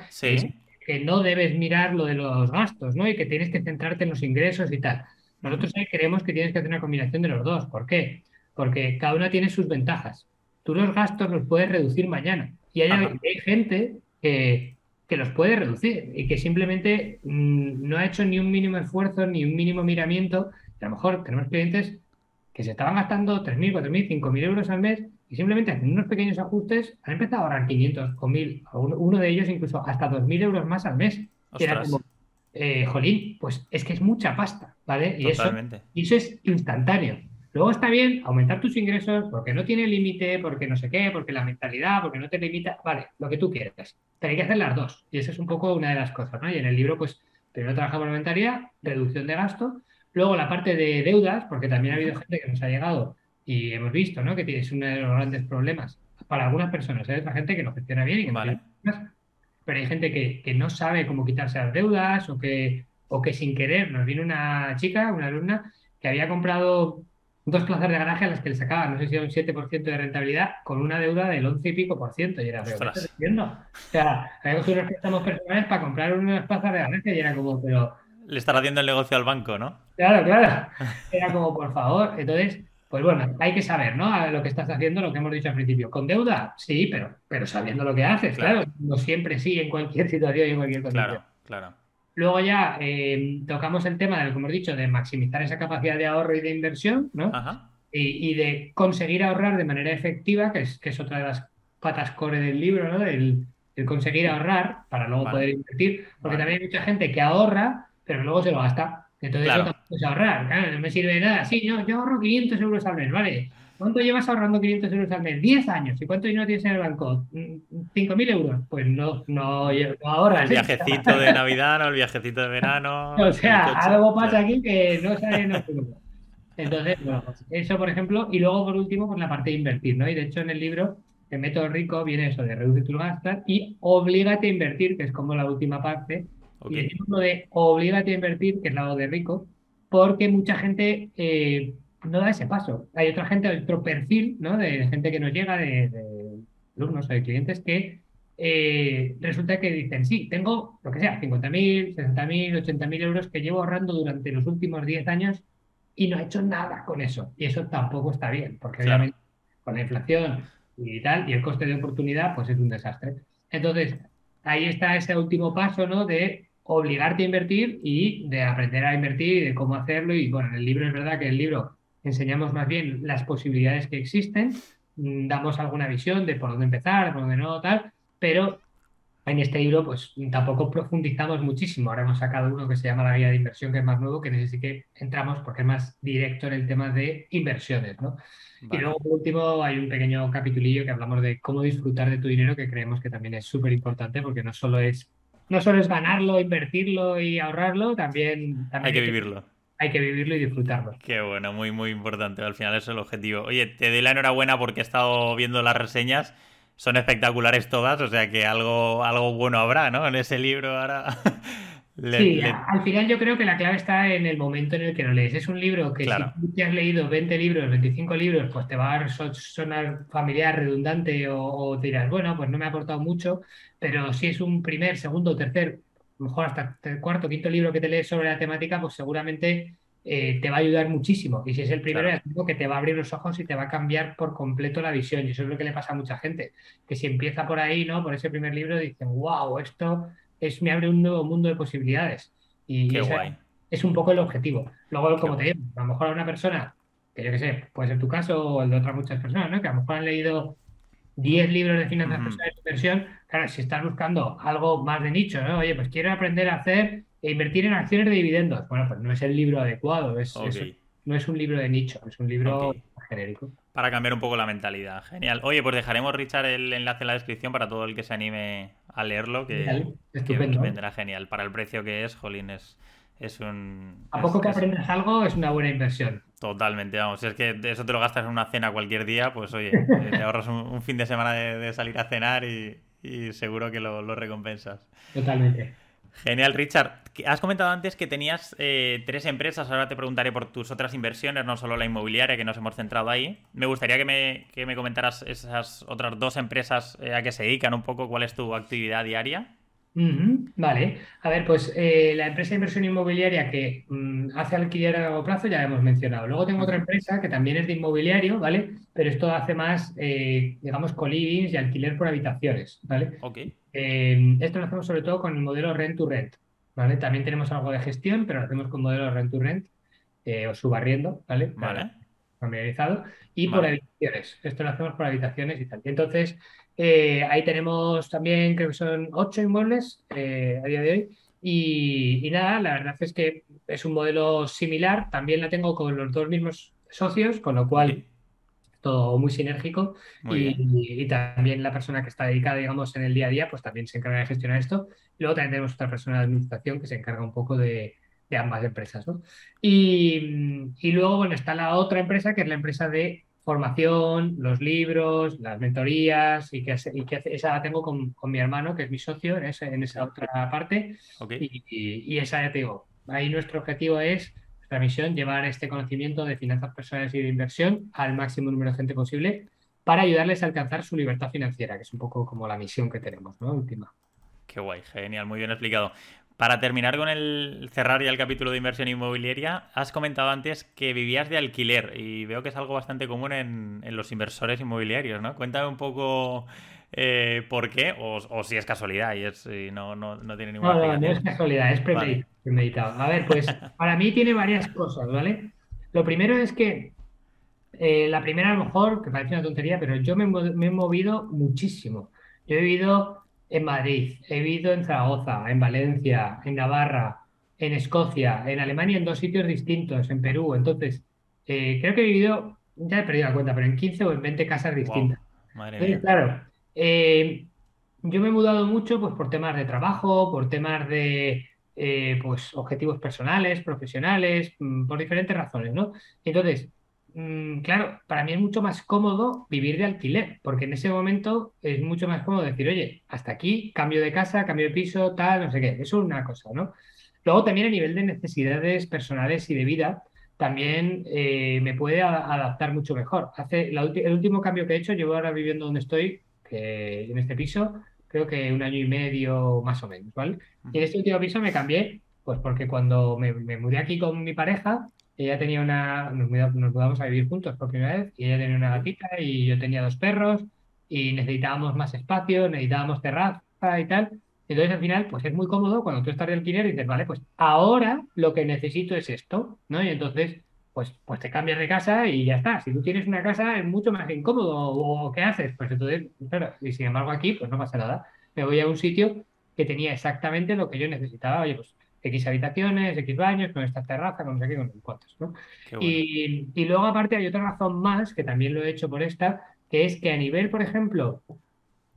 que, no debes mirar lo de los gastos, ¿no? Y que tienes que centrarte en los ingresos y tal. Nosotros creemos que tienes que hacer una combinación de los dos. ¿Por qué? Porque cada una tiene sus ventajas tú los gastos los puedes reducir mañana. Y hay, gente que, los puede reducir y que simplemente mm, no ha hecho ni un mínimo esfuerzo, ni un mínimo miramiento. a lo mejor tenemos clientes que se estaban gastando 3.000, 4.000, 5.000 euros al mes y simplemente haciendo unos pequeños ajustes han empezado a ahorrar 500 o 1.000, uno de ellos incluso hasta 2.000 euros más al mes. era como, eh, jolín, pues es que es mucha pasta, ¿vale? Y eso, y eso es instantáneo. Luego está bien aumentar tus ingresos porque no tiene límite, porque no sé qué, porque la mentalidad, porque no te limita. Vale, lo que tú quieras. Pero hay que hacer las dos. Y esa es un poco una de las cosas, ¿no? Y en el libro, pues, primero trabajamos la mentalidad, reducción de gasto. Luego la parte de deudas, porque también ha habido gente que nos ha llegado y hemos visto, ¿no? Que es uno de los grandes problemas para algunas personas. Hay otra gente que lo gestiona bien y que vale. pero hay gente que, que, no sabe cómo quitarse las deudas o que, o que sin querer nos viene una chica, una alumna, que había comprado dos plazas de garaje a las que le sacaban, no sé si era un 7% de rentabilidad, con una deuda del 11 y pico por ciento. Y era, pero ¿qué estás diciendo? O sea, había cogido unos préstamos personales para comprar unas plazas de garaje y era como, pero... Le estará haciendo el negocio al banco, ¿no? Claro, claro. *laughs* Era como, por favor. Entonces, pues bueno, hay que saber, ¿no? Lo que estás haciendo, lo que hemos dicho al principio. ¿Con deuda? Sí, pero, pero sabiendo lo que haces, claro. No siempre sí en cualquier *laughs* situación y en cualquier condición. Claro, claro. Luego ya eh, tocamos el tema de lo que hemos dicho, de maximizar esa capacidad de ahorro y de inversión, ¿no? Y, y, de conseguir ahorrar de manera efectiva, que es, que es otra de las patas core del libro, ¿no? El, conseguir ahorrar para luego poder invertir, porque también hay mucha gente que ahorra, pero luego se lo gasta. Entonces eso tampoco es ahorrar, claro, no me sirve de nada. Sí, yo, yo ahorro 500 euros al mes, ¿vale? ¿Cuánto llevas ahorrando 500 euros al mes? 10 años. ¿Y cuánto dinero tienes en el banco? ¿5.000 euros? Pues no, no, no ahorras. El viajecito de *laughs* Navidad, no el viajecito de verano. O sea, algo pasa aquí que no sale en Entonces, bueno, pues eso por ejemplo. Y luego por último, pues la parte de invertir, ¿no? Y de hecho en el libro, el método rico viene eso de reducir tus gastos y oblígate a invertir, que es como la última parte. Y el lo de oblígate a invertir, que es lado de rico, porque mucha gente eh, no da ese paso. Hay otra gente, otro perfil, ¿no? De gente que nos llega, de, de alumnos o de clientes, que eh, resulta que dicen, sí, tengo lo que sea, 50.000, 60.000, 80.000 euros que llevo ahorrando durante los últimos 10 años y no he hecho nada con eso. Y eso tampoco está bien, porque obviamente con la inflación y tal, y el coste de oportunidad, pues es un desastre. Entonces, ahí está ese último paso, ¿no? De obligarte a invertir y de aprender a invertir y de cómo hacerlo. Y bueno, en el libro es verdad que el libro enseñamos más bien las posibilidades que existen, mm, damos alguna visión de por dónde empezar, por dónde no, tal, pero en este libro pues tampoco profundizamos muchísimo. Ahora hemos sacado uno que se llama la guía de inversión, que es más nuevo, que en ese sí que entramos porque es más directo en el tema de inversiones, ¿no? Y luego, por último, hay un pequeño capitulillo que hablamos de cómo disfrutar de tu dinero, que creemos que también es súper importante porque no solo es no solo es ganarlo, invertirlo y ahorrarlo, también, hay que vivirlo hay que vivirlo y disfrutarlo. Qué bueno, muy, muy importante. Al final eso es el objetivo. Oye, te doy la enhorabuena porque he estado viendo las reseñas. Son espectaculares todas, o sea que algo, algo bueno habrá, ¿no? En ese libro ahora. *laughs* sí, al final yo creo que la clave está en el momento en el que lo lees. Es un libro que si tú has leído 20 libros, 25 libros, pues te va a sonar familiar, redundante o, o te dirás, bueno, pues no me ha aportado mucho, pero si es un primer, segundo, tercer mejor hasta el cuarto, quinto libro que te lees sobre la temática, pues seguramente eh, te va a ayudar muchísimo. Y si es el primero, es algo que te va a abrir los ojos y te va a cambiar por completo la visión. Y eso es lo que le pasa a mucha gente, que si empieza por ahí, ¿no? Por ese primer libro, dicen, wow, esto es, me abre un nuevo mundo de posibilidades. Y es un poco el objetivo. Luego, como te digo, a lo mejor a una persona, que yo qué sé, puede ser tu caso o el de otras muchas personas, ¿no? Que a lo mejor han leído 10 libros de finanzas personales de inversión, claro, si estás buscando algo más de nicho, ¿no? Oye, pues quiero aprender a hacer e invertir en acciones de dividendos. Bueno, pues no es el libro adecuado, es, no es un libro de nicho, es un libro genérico. Para cambiar un poco la mentalidad. Genial. Oye, pues dejaremos, Richard, el enlace en la descripción para todo el que se anime a leerlo, que, que vendrá genial. Para el precio que es, Jolín, es, es un... A poco que aprendas algo es una buena inversión. Totalmente, vamos. Si es que eso te lo gastas en una cena cualquier día, pues oye, *laughs* te ahorras un, fin de semana de, salir a cenar y, seguro que lo, recompensas. Totalmente. Genial, Richard. Has comentado antes que tenías eh, tres empresas, ahora te preguntaré por tus otras inversiones, no solo la inmobiliaria, que nos hemos centrado ahí. Me gustaría que me, que me comentaras esas otras dos empresas eh, a que se dedican un poco, cuál es tu actividad diaria. Vale, a ver, pues eh, la empresa de inversión inmobiliaria que mm, hace alquiler a largo plazo ya la hemos mencionado. Luego tengo otra empresa que también es de inmobiliario, ¿vale? Pero esto hace más, eh, digamos, colivings y alquiler por habitaciones, ¿vale? Ok. Eh, esto lo hacemos sobre todo con el modelo rent to rent, ¿vale? También tenemos algo de gestión, pero lo hacemos con modelo rent to rent o subarriendo, ¿vale? Vale. Familiarizado. Y por habitaciones. Esto lo hacemos por habitaciones y tal. Y entonces eh, ahí tenemos también, creo que son ocho inmuebles eh, a día de hoy. Y, nada, la verdad es que es un modelo similar. También la tengo con los dos mismos socios, con lo cual todo muy sinérgico y, también la persona que está dedicada, digamos, en el día a día, pues también se encarga de gestionar esto. Luego también tenemos otra persona de administración que se encarga un poco de, ambas empresas, ¿no? Y, y, luego, bueno, está la otra empresa que es la empresa de formación, los libros, las mentorías y que, y que esa la tengo con, con, mi hermano, que es mi socio en, ese, en esa otra parte. Y, y, esa ya te digo, ahí nuestro objetivo es, nuestra misión, llevar este conocimiento de finanzas personales y de inversión al máximo número de gente posible para ayudarles a alcanzar su libertad financiera, que es un poco como la misión que tenemos, ¿no? Última. Qué guay, genial, muy bien explicado. Para terminar con el cerrar ya el capítulo de inversión inmobiliaria, has comentado antes que vivías de alquiler y veo que es algo bastante común en, los inversores inmobiliarios, ¿no? Cuéntame un poco eh, por qué o, si es casualidad y, es, no, no, no, tiene ninguna No, no, es casualidad, es premeditado. A ver, pues para mí tiene varias cosas, ¿vale? Lo primero es que eh, la primera a lo mejor, que parece una tontería, pero yo me, me he movido muchísimo. Yo he vivido en Madrid, he vivido en Zaragoza, en Valencia, en Navarra, en Escocia, en Alemania en dos sitios distintos, en Perú. Entonces, eh, creo que he vivido, ya he perdido la cuenta, pero en 15 o en 20 casas distintas. claro, eh, yo me he mudado mucho pues, por temas de trabajo, por temas de eh, pues, objetivos personales, profesionales, mm, por diferentes razones, ¿no? Entonces, claro, para mí es mucho más cómodo vivir de alquiler, porque en ese momento es mucho más cómodo decir, oye, hasta aquí, cambio de casa, cambio de piso, tal, no sé qué. Eso es una cosa, ¿no? Luego también a nivel de necesidades personales y de vida, también eh, me puede adaptar mucho mejor. Hace el último cambio que he hecho, llevo ahora viviendo donde estoy, que en este piso, creo que un año y medio más o menos, ¿vale? Y en este último piso me cambié, pues porque cuando me, me mudé aquí con mi pareja, ella tenía una, nos, mudamos a vivir juntos por primera vez y ella tenía una gatita y yo tenía dos perros y necesitábamos más espacio, necesitábamos terraza y tal. Entonces al final, pues es muy cómodo cuando tú estás de alquiler y dices, vale, pues ahora lo que necesito es esto, ¿no? Y entonces, pues, pues te cambias de casa y ya está. Si tú tienes una casa es mucho más incómodo o, ¿qué haces? Pues entonces, claro, y sin embargo aquí, pues no pasa nada. Me voy a un sitio que tenía exactamente lo que yo necesitaba. Oye, pues X habitaciones, X baños, con esta terraza, con no sé qué, con cuantos, ¿no? Y, y, luego aparte hay otra razón más, que también lo he hecho por esta, que es que a nivel, por ejemplo,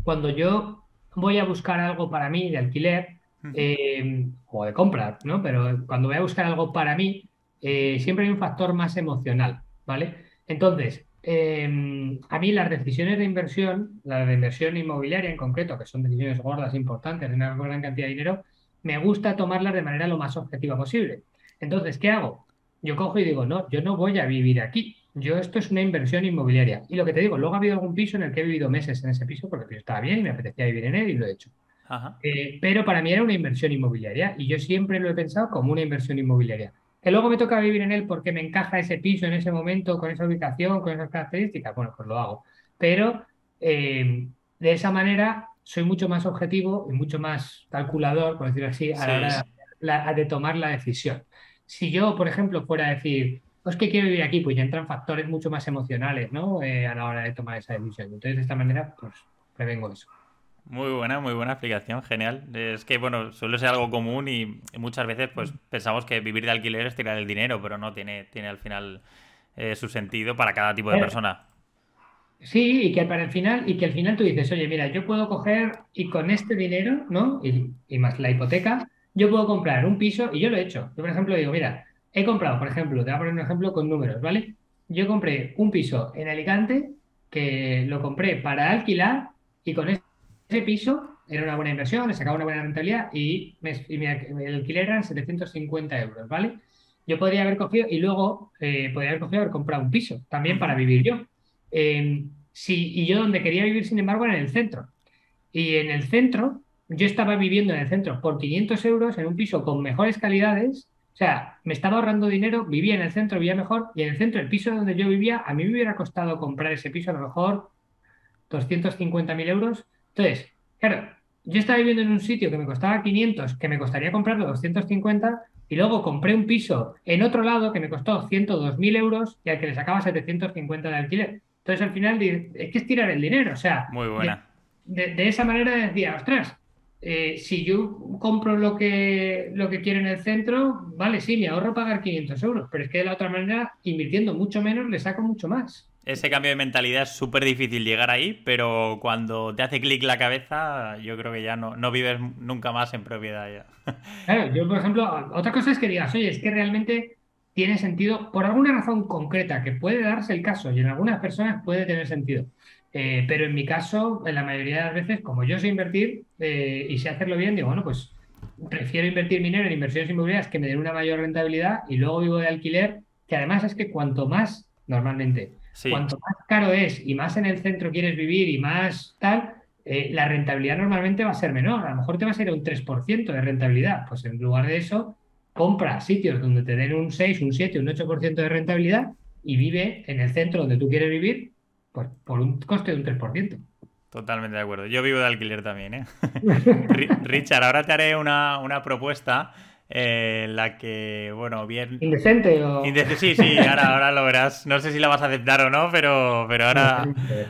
cuando yo voy a buscar algo para mí de alquiler eh, o de compra, ¿no? Pero cuando voy a buscar algo para mí, eh, siempre hay un factor más emocional, ¿vale? Entonces, em, a mí las decisiones de inversión, la de inversión inmobiliaria en concreto, que son decisiones gordas, importantes, de una gran cantidad de dinero, me gusta tomarlas de manera lo más objetiva posible. Entonces, ¿qué hago? Yo cojo y digo, no, yo no voy a vivir aquí. Yo esto es una inversión inmobiliaria. Y lo que te digo, luego ha habido algún piso en el que he vivido meses en ese piso porque el estaba bien y me apetecía vivir en él y lo he hecho. Eh, pero para mí era una inversión inmobiliaria y yo siempre lo he pensado como una inversión inmobiliaria. Que luego me toca vivir en él porque me encaja ese piso en ese momento, con esa ubicación, con esas características, bueno, pues lo hago. Pero eh, de esa manera soy mucho más objetivo y mucho más calculador, por decirlo así, a la hora de tomar la decisión. Si yo, por ejemplo, fuera a decir, pues que quiero vivir aquí, pues ya entran factores mucho más emocionales, ¿no? Eh, a la hora de tomar esa decisión. Entonces, de esta manera, pues prevengo eso. Muy buena, muy buena explicación, genial. Es que, bueno, suele ser algo común y muchas veces, pues, mm. pensamos que vivir de alquiler es tirar el dinero, pero no tiene, tiene al final eh, su sentido para cada tipo de persona. Sí, y que para el final, y que al final tú dices, oye, mira, yo puedo coger y con este dinero, ¿no? Y, más la hipoteca, yo puedo comprar un piso, y yo lo he hecho. Yo, por ejemplo, digo, mira, he comprado, por ejemplo, te voy a poner un ejemplo con números, ¿vale? Yo compré un piso en Alicante que lo compré para alquilar y con ese piso era una buena inversión, le sacaba una buena rentabilidad y, me, el alquiler eran 750 euros, ¿vale? Yo podría haber cogido y luego eh, podría haber cogido haber comprado un piso también para vivir yo. Em, sí, y yo donde quería vivir, sin embargo, era en el centro. Y en el centro, yo estaba viviendo en el centro por 500 euros en un piso con mejores calidades. O sea, me estaba ahorrando dinero, vivía en el centro, vivía mejor. Y en el centro, el piso donde yo vivía, a mí me hubiera costado comprar ese piso a lo mejor 250.000 euros. Entonces, claro, yo estaba viviendo en un sitio que me costaba 500, que me costaría comprarlo 250, y luego compré un piso en otro lado que me costó 102.000 euros y al que le sacaba 750 de alquiler. Entonces al final es que es tirar el dinero, o sea, Muy buena. De, esa manera decía, ostras, eh, si yo compro lo que, lo que quiero en el centro, vale, sí, me ahorro pagar 500 euros, pero es que de la otra manera, invirtiendo mucho menos, le saco mucho más. Ese cambio de mentalidad es súper difícil llegar ahí, pero cuando te hace clic la cabeza, yo creo que ya no, no vives nunca más en propiedad ya. Claro, yo por ejemplo, otra cosa es que digas, oye, es que realmente tiene sentido, por alguna razón concreta, que puede darse el caso, y en algunas personas puede tener sentido. Eh, pero en mi caso, en la mayoría de las veces, como yo sé invertir eh, y sé hacerlo bien, digo, bueno, pues prefiero invertir dinero en inversiones inmobiliarias que me den una mayor rentabilidad y luego vivo de alquiler, que además es que cuanto más, normalmente, cuanto más caro es y más en el centro quieres vivir y más tal, eh, la rentabilidad normalmente va a ser menor. A lo mejor te va a ser un 3% de rentabilidad. Pues en lugar de eso, compra sitios donde te den un 6, un 7, un 8% de rentabilidad y vive en el centro donde tú quieres vivir pues, por un coste de un 3%. Totalmente de acuerdo. Yo vivo de alquiler también, ¿eh? *laughs* Richard, ahora te haré una, propuesta eh, en la que, bueno, bien... ¿Indecente o...? sí, sí, ahora, ahora lo verás. No sé si la vas a aceptar o no, pero, pero ahora,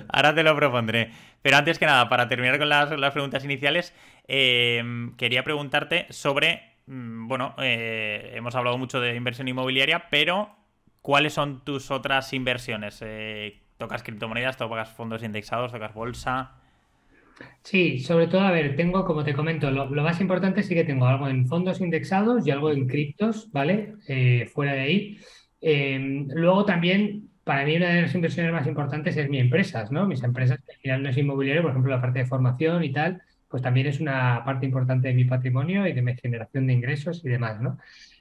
ahora te lo propondré. Pero antes que nada, para terminar con las, preguntas iniciales, eh, quería preguntarte sobre, bueno, eh, hemos hablado mucho de inversión inmobiliaria, pero ¿cuáles son tus otras inversiones? ¿Tocas criptomonedas, tocas fondos indexados, tocas bolsa? Sí, sobre todo, a ver, tengo, como te comento, lo, más importante sí que tengo algo en fondos indexados y algo en criptos, ¿vale? Eh, fuera de ahí. Em, luego también, para mí una de las inversiones más importantes es mi empresas, ¿no? Mis empresas, que al final no es inmobiliario, por ejemplo, la parte de formación y tal, pues también es una parte importante de mi patrimonio y de mi generación de ingresos y demás, ¿no?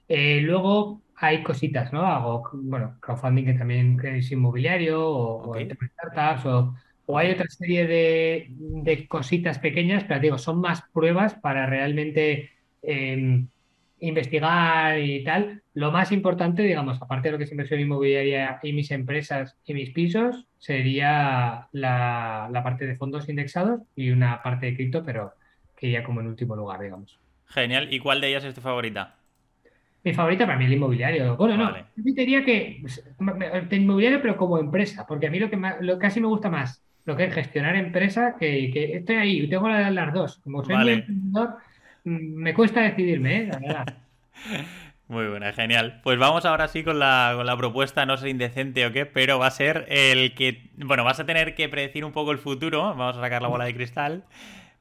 Eh, luego, hay cositas, ¿no? Hago, bueno, crowdfunding que también es inmobiliario o, o startups o, o, hay otra serie de, de, cositas pequeñas, pero digo, son más pruebas para realmente em, investigar y tal. Lo más importante, digamos, aparte de lo que es inversión inmobiliaria y mis empresas y mis pisos, sería la, la parte de fondos indexados y una parte de cripto, pero que ya como en último lugar, digamos. Genial. ¿Y cuál de ellas es tu favorita? Mi favorita para mí es el inmobiliario. Bueno, no, yo diría que pues, el inmobiliario, pero como empresa, porque a mí lo que lo casi me gusta más lo que es gestionar empresa, que, que estoy ahí, tengo las dos. Como soy un emprendedor, me cuesta decidirme, ¿eh? la verdad. *laughs* Muy buena, genial. Pues vamos ahora sí con la, con la propuesta, no sé indecente o qué, pero va a ser el que, bueno, vas a tener que predecir un poco el futuro, vamos a sacar la bola de cristal,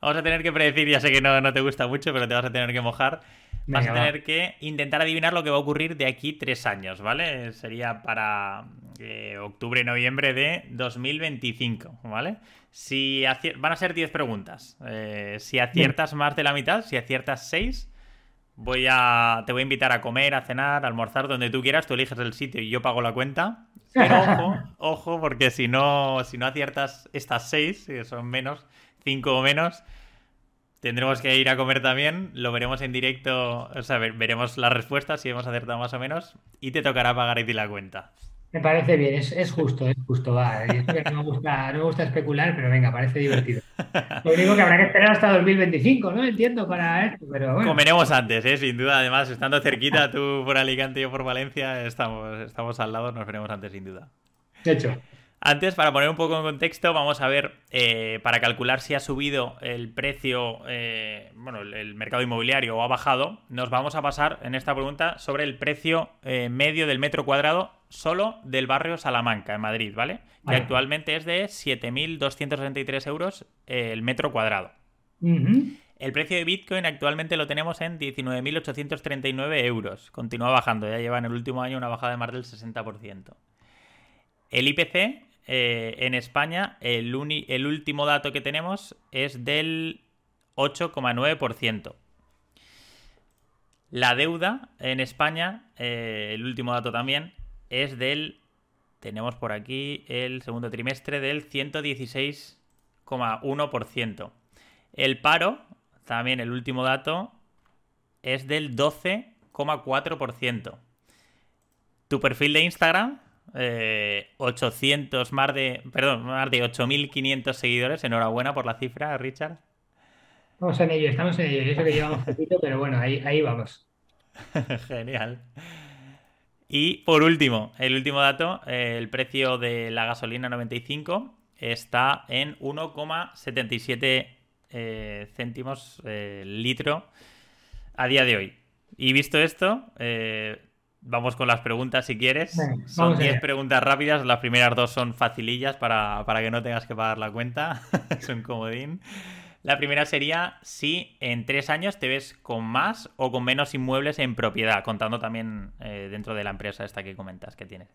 vamos a tener que predecir, ya sé que no, no te gusta mucho, pero te vas a tener que mojar Vas a tener que intentar adivinar lo que va a ocurrir de aquí tres años, ¿vale? Sería para eh, octubre-noviembre de 2025, ¿vale? Si van a ser 10 preguntas. Eh, si aciertas más de la mitad, si aciertas 6, voy a... te voy a invitar a comer, a cenar, a almorzar, donde tú quieras, tú eliges el sitio y yo pago la cuenta. Pero *laughs* ojo, ojo, porque si no, si no aciertas estas 6, que son menos, 5 o menos, Tendremos que ir a comer también, lo veremos en directo, o sea, veremos las respuestas, si hemos acertado más o menos, y te tocará pagar y ti la cuenta. Me parece bien, es, justo, es justo, va. no, me gusta, no me gusta especular, pero venga, parece divertido. Lo único que habrá que esperar hasta 2025, ¿no? Entiendo para esto, pero bueno. Comeremos antes, ¿eh? sin duda. Además, estando cerquita, tú por Alicante y yo por Valencia, estamos, estamos al lado, nos veremos antes, sin duda. De hecho. Antes, para poner un poco en contexto, vamos a ver, eh, para calcular si ha subido el precio, eh, bueno, el, mercado inmobiliario o ha bajado, nos vamos a pasar en esta pregunta sobre el precio eh, medio del metro cuadrado solo del barrio Salamanca, en Madrid, ¿vale? Que actualmente es de 7.263 euros el metro cuadrado. El precio de Bitcoin actualmente lo tenemos en 19.839 euros. Continúa bajando, ya lleva en el último año una bajada de más del 60%. El IPC eh, en España el, el último dato que tenemos es del 8,9%. La deuda en España, eh, el último dato también, es del, tenemos por aquí el segundo trimestre del 116,1%. El paro, también el último dato, es del 12,4%. Tu perfil de Instagram 800, eh, más de, perdón, más de 8.500 seguidores. Enhorabuena por la cifra, Richard. Estamos en ello, estamos en ello. Yo sé que llevamos poquito, pero bueno, ahí, ahí vamos. *laughs* Genial. Y por último, el último dato, eh, el precio de la gasolina 95 está en 1,77 eh, céntimos el litro a día de hoy. Y visto esto, vamos con las preguntas si quieres. son 10 preguntas rápidas. Las primeras dos son facilillas para, para que no tengas que pagar la cuenta. *laughs* es un comodín. La primera sería si en tres años te ves con más o con menos inmuebles en propiedad, contando también eh, dentro de la empresa esta que comentas que tienes.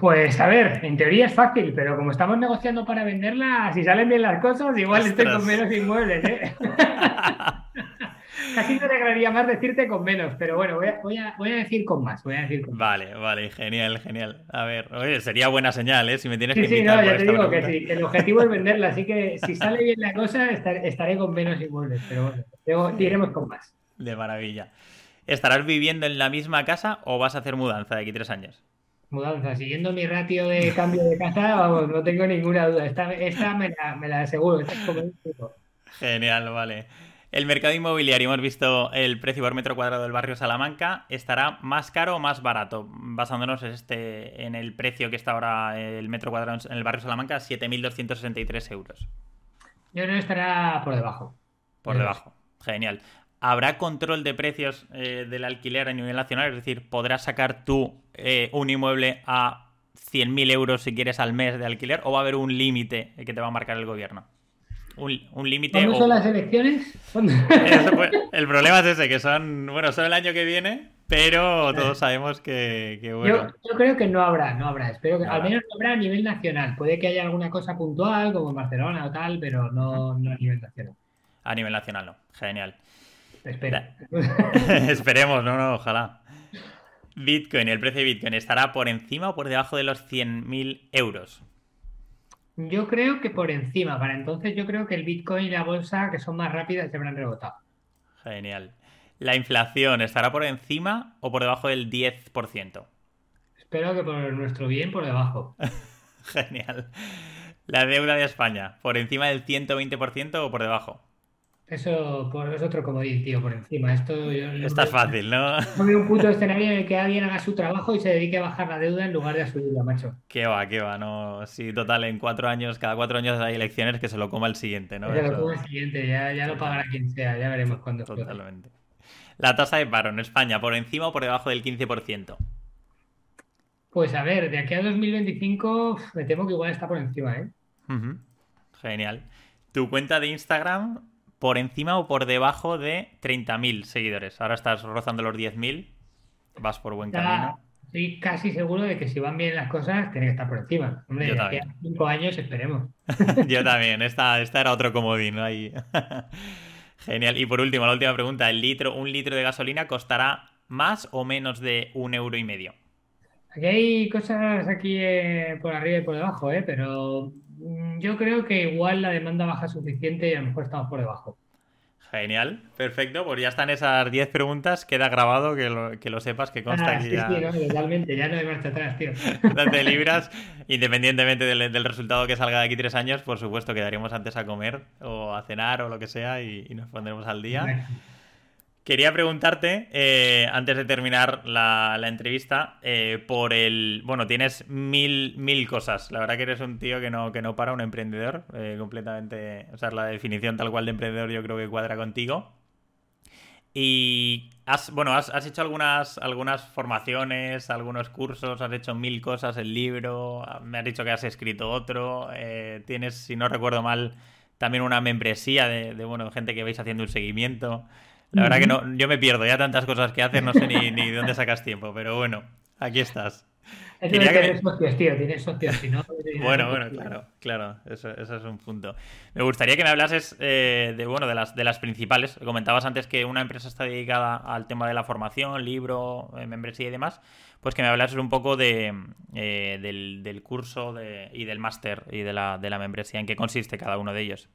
Pues a ver, en teoría es fácil, pero como estamos negociando para venderla, si salen bien las cosas, igual estoy con menos inmuebles. ¿eh? *laughs* Casi me alegraría más decirte con menos, pero bueno, voy a, decir con más. Voy a decir Vale, vale, genial, genial. A ver, oye, sería buena señal, ¿eh? Si me tienes sí, que Sí, no, ya te digo que sí, el objetivo es venderla, así que si sale bien la cosa, estaré, con menos inmuebles, pero bueno, iremos con más. De maravilla. ¿Estarás viviendo en la misma casa o vas a hacer mudanza de aquí tres años? Mudanza, siguiendo mi ratio de cambio de casa, vamos, no tengo ninguna duda. Esta, me, la, me la aseguro, Genial, vale. El mercado inmobiliario, hemos visto el precio por metro cuadrado del barrio Salamanca, ¿estará más caro o más barato? Basándonos este, en el precio que está ahora el metro cuadrado en el barrio Salamanca, 7.263 euros. Yo creo que estará por debajo. Por debajo, genial. ¿Habrá control de precios eh, del alquiler a nivel nacional? Es decir, ¿podrás sacar tú eh, un inmueble a 100.000 euros si quieres al mes de alquiler o va a haber un límite que te va a marcar el gobierno? Un, límite. ¿Cuándo son las elecciones? *laughs* el problema es ese, que son, bueno, son el año que viene, pero todos sabemos que, bueno. Yo, creo que no habrá, no habrá. Espero que al menos no habrá a nivel nacional. Puede que haya alguna cosa puntual, como en Barcelona o tal, pero no, a nivel nacional. A nivel nacional no. Genial. Espera. *laughs* Esperemos, no, no, ojalá. Bitcoin, el precio de Bitcoin, ¿estará por encima o por debajo de los 100.000 euros? Yo creo que por encima. Para entonces yo creo que el Bitcoin y la bolsa, que son más rápidas, se habrán rebotado. Genial. ¿La inflación estará por encima o por debajo del 10%? Espero que por nuestro bien por debajo. *laughs* Genial. ¿La deuda de España por encima del 120% o por debajo? Eso por, es otro comodín, tío, por encima. Esto Está fácil, ¿no? Veo un puto escenario en el que alguien haga su trabajo y se dedique a bajar la deuda en lugar de a subirla, macho. Qué va, qué va, no. Sí, total, en cuatro años, cada cuatro años hay elecciones que se lo coma el siguiente, ¿no? Se lo coma el siguiente, ya, ya lo pagará quien sea, ya veremos cuándo. Totalmente. La tasa de paro en España, ¿por encima o por debajo del 15%? Pues a ver, de aquí a 2025 me temo que igual está por encima, ¿eh? Genial. ¿Tu cuenta de Instagram por encima o por debajo de 30.000 seguidores. Ahora estás rozando los 10.000, vas por buen camino. Estoy casi seguro de que si van bien las cosas, tiene que estar por encima. Hombre, Yo también. cinco años esperemos. *laughs* Yo también, esta, esta era otro comodín ahí. *laughs* Genial. Y por último, la última pregunta. ¿El litro, un litro de gasolina costará más o menos de un euro y medio? Aquí hay cosas aquí eh, por arriba y por debajo, ¿eh? pero yo creo que igual la demanda baja suficiente y a lo mejor estamos por debajo. Genial, perfecto. Pues ya están esas 10 preguntas. Queda grabado que lo, que lo sepas, que consta ah, sí, ya. Sí, no, totalmente, ya no hay marcha atrás, tío. *laughs* Date libras, independientemente del, resultado que salga de aquí tres años, por supuesto, quedaremos antes a comer o a cenar o lo que sea y, nos pondremos al día. Quería preguntarte, eh, antes de terminar la, entrevista, eh, por el. Bueno, tienes mil, mil cosas. La verdad que eres un tío que no, que no para, un emprendedor. Eh, completamente. O sea, la definición tal cual de emprendedor yo creo que cuadra contigo. Y has, bueno, has, hecho algunas, algunas formaciones, algunos cursos, has hecho mil cosas, el libro, me has dicho que has escrito otro, tienes, si no recuerdo mal, también una membresía de, de, bueno, gente que vais haciendo un seguimiento. La verdad que no, yo me pierdo, ya tantas cosas que haces, no sé ni, *laughs* ni dónde sacas tiempo, pero bueno, aquí estás. Es que socios, tío, tienes socios, si no... *laughs* bueno, bueno, claro, claro, eso, eso, es un punto. Me gustaría que me hablases eh, de, bueno, de las, de las principales. Comentabas antes que una empresa está dedicada al tema de la formación, libro, eh, membresía y demás. Pues que me hablases un poco de, eh, del, del, curso de, y del máster y de la, de la membresía, en qué consiste cada uno de ellos.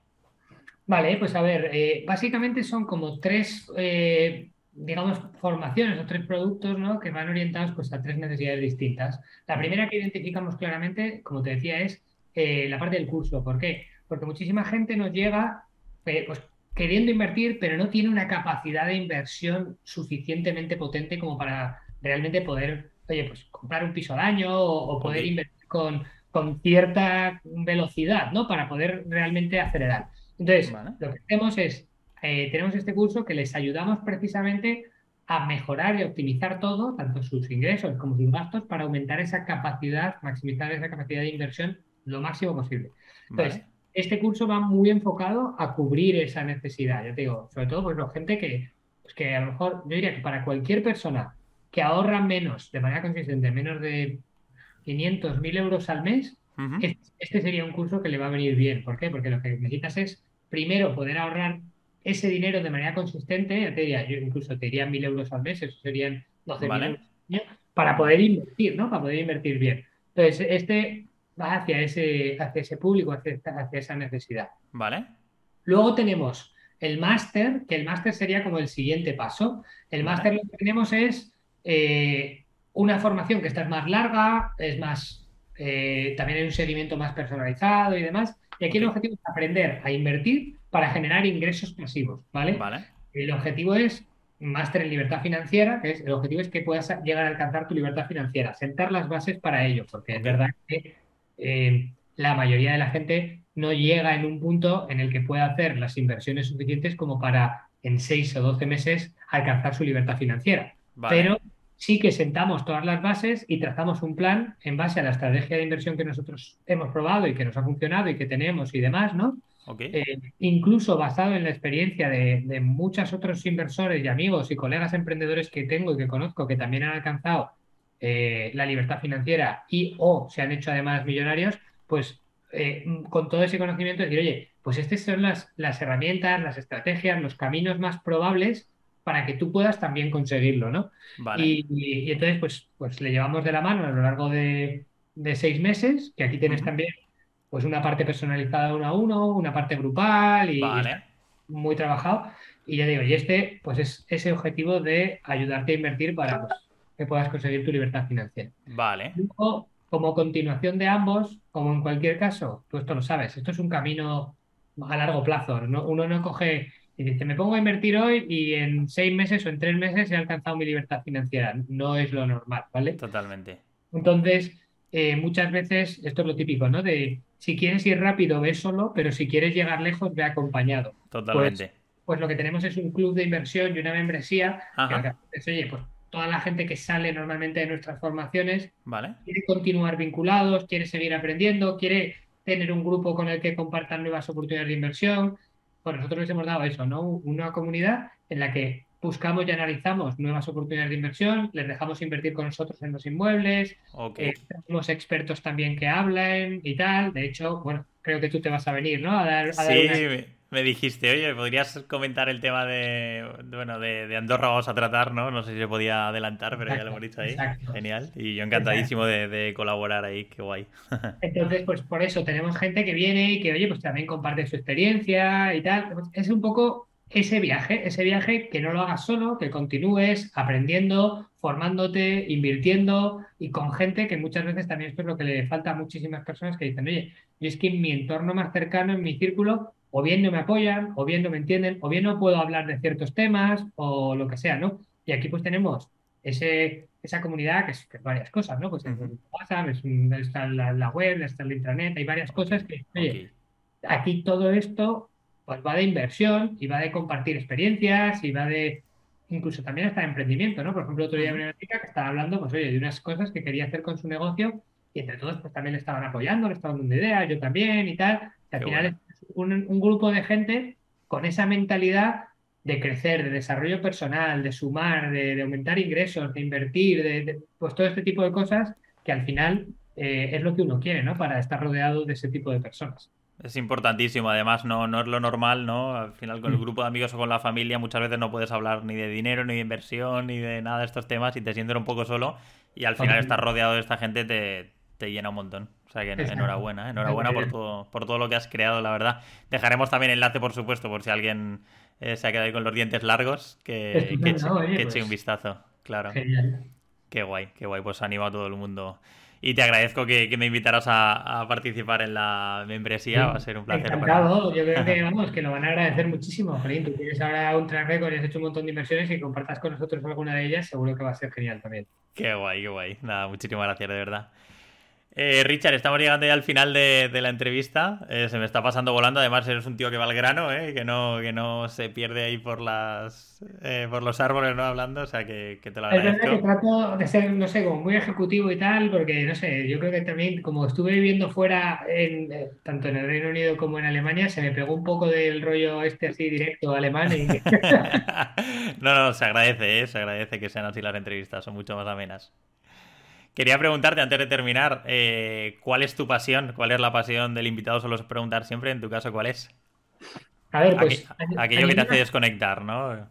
Vale, pues a ver, eh, básicamente son como tres, eh, digamos, formaciones o tres productos, ¿no? Que van orientados pues, a tres necesidades distintas. La primera que identificamos claramente, como te decía, es eh, la parte del curso. ¿Por qué? Porque muchísima gente nos llega pues, queriendo invertir, pero no tiene una capacidad de inversión suficientemente potente como para realmente poder, oye, pues comprar un piso al año o, poder invertir con, con cierta velocidad, ¿no? Para poder realmente acelerar. Entonces, lo que hacemos es, eh, tenemos este curso que les ayudamos precisamente a mejorar y optimizar todo, tanto sus ingresos como sus gastos, para aumentar esa capacidad, maximizar esa capacidad de inversión lo máximo posible. Entonces, este curso va muy enfocado a cubrir esa necesidad. Ya te digo, sobre todo, pues, la gente que, pues, que a lo mejor, yo diría que para cualquier persona que ahorra menos, de manera consistente, menos de 500, 1000 euros al mes, este, este sería un curso que le va a venir bien. ¿Por qué? Porque lo que necesitas es, primero, poder ahorrar ese dinero de manera consistente, ya te diría, yo incluso te diría 1000 euros al mes, eso serían 12.000 euros al año, para poder invertir, ¿no? Para poder invertir bien. Entonces, este va hacia ese, hacia ese público, hacia, hacia esa necesidad. Vale. Luego tenemos el máster, que el máster sería como el siguiente paso. El máster lo que tenemos es eh, una formación que esta es más larga, es más, eh, también hay un seguimiento más personalizado y demás. Y aquí el objetivo es aprender a invertir para generar ingresos pasivos, ¿vale? Vale. El objetivo es máster en libertad financiera, que es el objetivo es que puedas llegar a alcanzar tu libertad financiera, sentar las bases para ello, porque es verdad que eh, la mayoría de la gente no llega en un punto en el que pueda hacer las inversiones suficientes como para en 6 o 12 meses alcanzar su libertad financiera. Pero sí que sentamos todas las bases y trazamos un plan en base a la estrategia de inversión que nosotros hemos probado y que nos ha funcionado y que tenemos y demás, ¿no? Eh, incluso basado en la experiencia de, de, muchos otros inversores y amigos y colegas emprendedores que tengo y que conozco que también han alcanzado eh, la libertad financiera y o se han hecho además millonarios, pues eh, con todo ese conocimiento decir, oye, pues estas son las, las herramientas, las estrategias, los caminos más probables para que tú puedas también conseguirlo, ¿no? Y, entonces, pues, pues le llevamos de la mano a lo largo de, seis meses, que aquí tienes también pues una parte personalizada uno a uno, una parte grupal y muy trabajado. Y ya digo, y este, pues es ese objetivo de ayudarte a invertir para pues, que puedas conseguir tu libertad financiera. Vale. Luego, como continuación de ambos, como en cualquier caso, tú esto lo sabes, esto es un camino a largo plazo. Uno no coge y dice, me pongo a invertir hoy y en seis meses o en tres meses he alcanzado mi libertad financiera. No es lo normal, ¿vale? Totalmente. Entonces, eh, muchas veces, esto es lo típico, ¿no? De si quieres ir rápido, ve solo, pero si quieres llegar lejos, ve acompañado. Totalmente. Pues, pues lo que tenemos es un club de inversión y una membresía que, oye, pues toda la gente que sale normalmente de nuestras formaciones vale. quiere continuar vinculados, quiere seguir aprendiendo, quiere tener un grupo con el que compartan nuevas oportunidades de inversión, pues nosotros les hemos dado eso, ¿no? Una comunidad en la que buscamos y analizamos nuevas oportunidades de inversión, les dejamos invertir con nosotros en los inmuebles, okay. Eh, tenemos expertos también que hablan y tal. De hecho, bueno, creo que tú te vas a venir, ¿no? A dar, sí, me dijiste, oye, ¿podrías comentar el tema de, bueno, de, Andorra vamos a tratar, ¿no? No sé si se podía adelantar, pero ya lo hemos dicho ahí. Genial. Y yo encantadísimo de, colaborar ahí, qué guay. *laughs* Entonces, pues por eso tenemos gente que viene y que, oye, pues también comparte su experiencia y tal. Es un poco ese viaje, ese viaje que no lo hagas solo, que continúes aprendiendo, formándote, invirtiendo y con gente que muchas veces también esto es lo que le falta a muchísimas personas que dicen, oye, yo es que en mi entorno más cercano, en mi círculo, o bien no me apoyan, o bien no me entienden, o bien no puedo hablar de ciertos temas, o lo que sea, ¿no? Y aquí pues tenemos ese, esa comunidad que es, varias cosas, ¿no? Pues es WhatsApp, está la, web, está el intranet, hay varias cosas que, oye, aquí todo esto pues va de inversión y va de compartir experiencias y va de incluso también hasta de emprendimiento, ¿no? Por ejemplo, otro día una chica que estaba hablando, pues oye, de unas cosas que quería hacer con su negocio y entre todos pues también le estaban apoyando, le estaban dando ideas, yo también y tal. Y al final un, grupo de gente con esa mentalidad de crecer, de desarrollo personal, de sumar, de, aumentar ingresos, de invertir, de, pues todo este tipo de cosas que al final eh, es lo que uno quiere, ¿no? Para estar rodeado de ese tipo de personas. Es importantísimo, además no, no es lo normal, ¿no? Al final con el mm. grupo de amigos o con la familia muchas veces no puedes hablar ni de dinero, ni de inversión, ni de nada de estos temas y te sientes un poco solo y al final estar rodeado de esta gente te, te llena un montón. O sea que enhorabuena, ¿eh? enhorabuena por todo, por todo lo que has creado, la verdad. Dejaremos también enlace, por supuesto, por si alguien eh, se ha quedado ahí con los dientes largos, que, que, eche, un pues vistazo, claro. Qué guay, qué guay, pues animo a todo el mundo. Y te agradezco que, me invitaras a, participar en la membresía, va a ser un placer. Encantado, yo creo que vamos, que lo van a agradecer muchísimo, Jolín. Tú tienes ahora un track record y has hecho un montón de inversiones y compartas con nosotros alguna de ellas, seguro que va a ser genial también. Qué guay, qué guay. Nada, muchísimas gracias, de verdad. Eh, Richard, estamos llegando ya al final de, la entrevista. Eh, se me está pasando volando. Además, eres un tío que va al grano, eh, que, no, que no se pierde ahí por las por los árboles no hablando. O sea, que, te lo agradezco. Es verdad que trato de ser, no sé, como muy ejecutivo y tal, porque, no sé, yo creo que también, como estuve viviendo fuera, en, tanto en el Reino Unido como en Alemania, se me pegó un poco del rollo este así directo alemán. *laughs* no, no, se agradece, se agradece que sean así las entrevistas, son mucho más amenas. Quería preguntarte antes de terminar, eh, ¿cuál es tu pasión? ¿Cuál es la pasión del invitado? Solo preguntar siempre, en tu caso, ¿cuál es? A ver, pues. aquello que te hace desconectar, ¿no?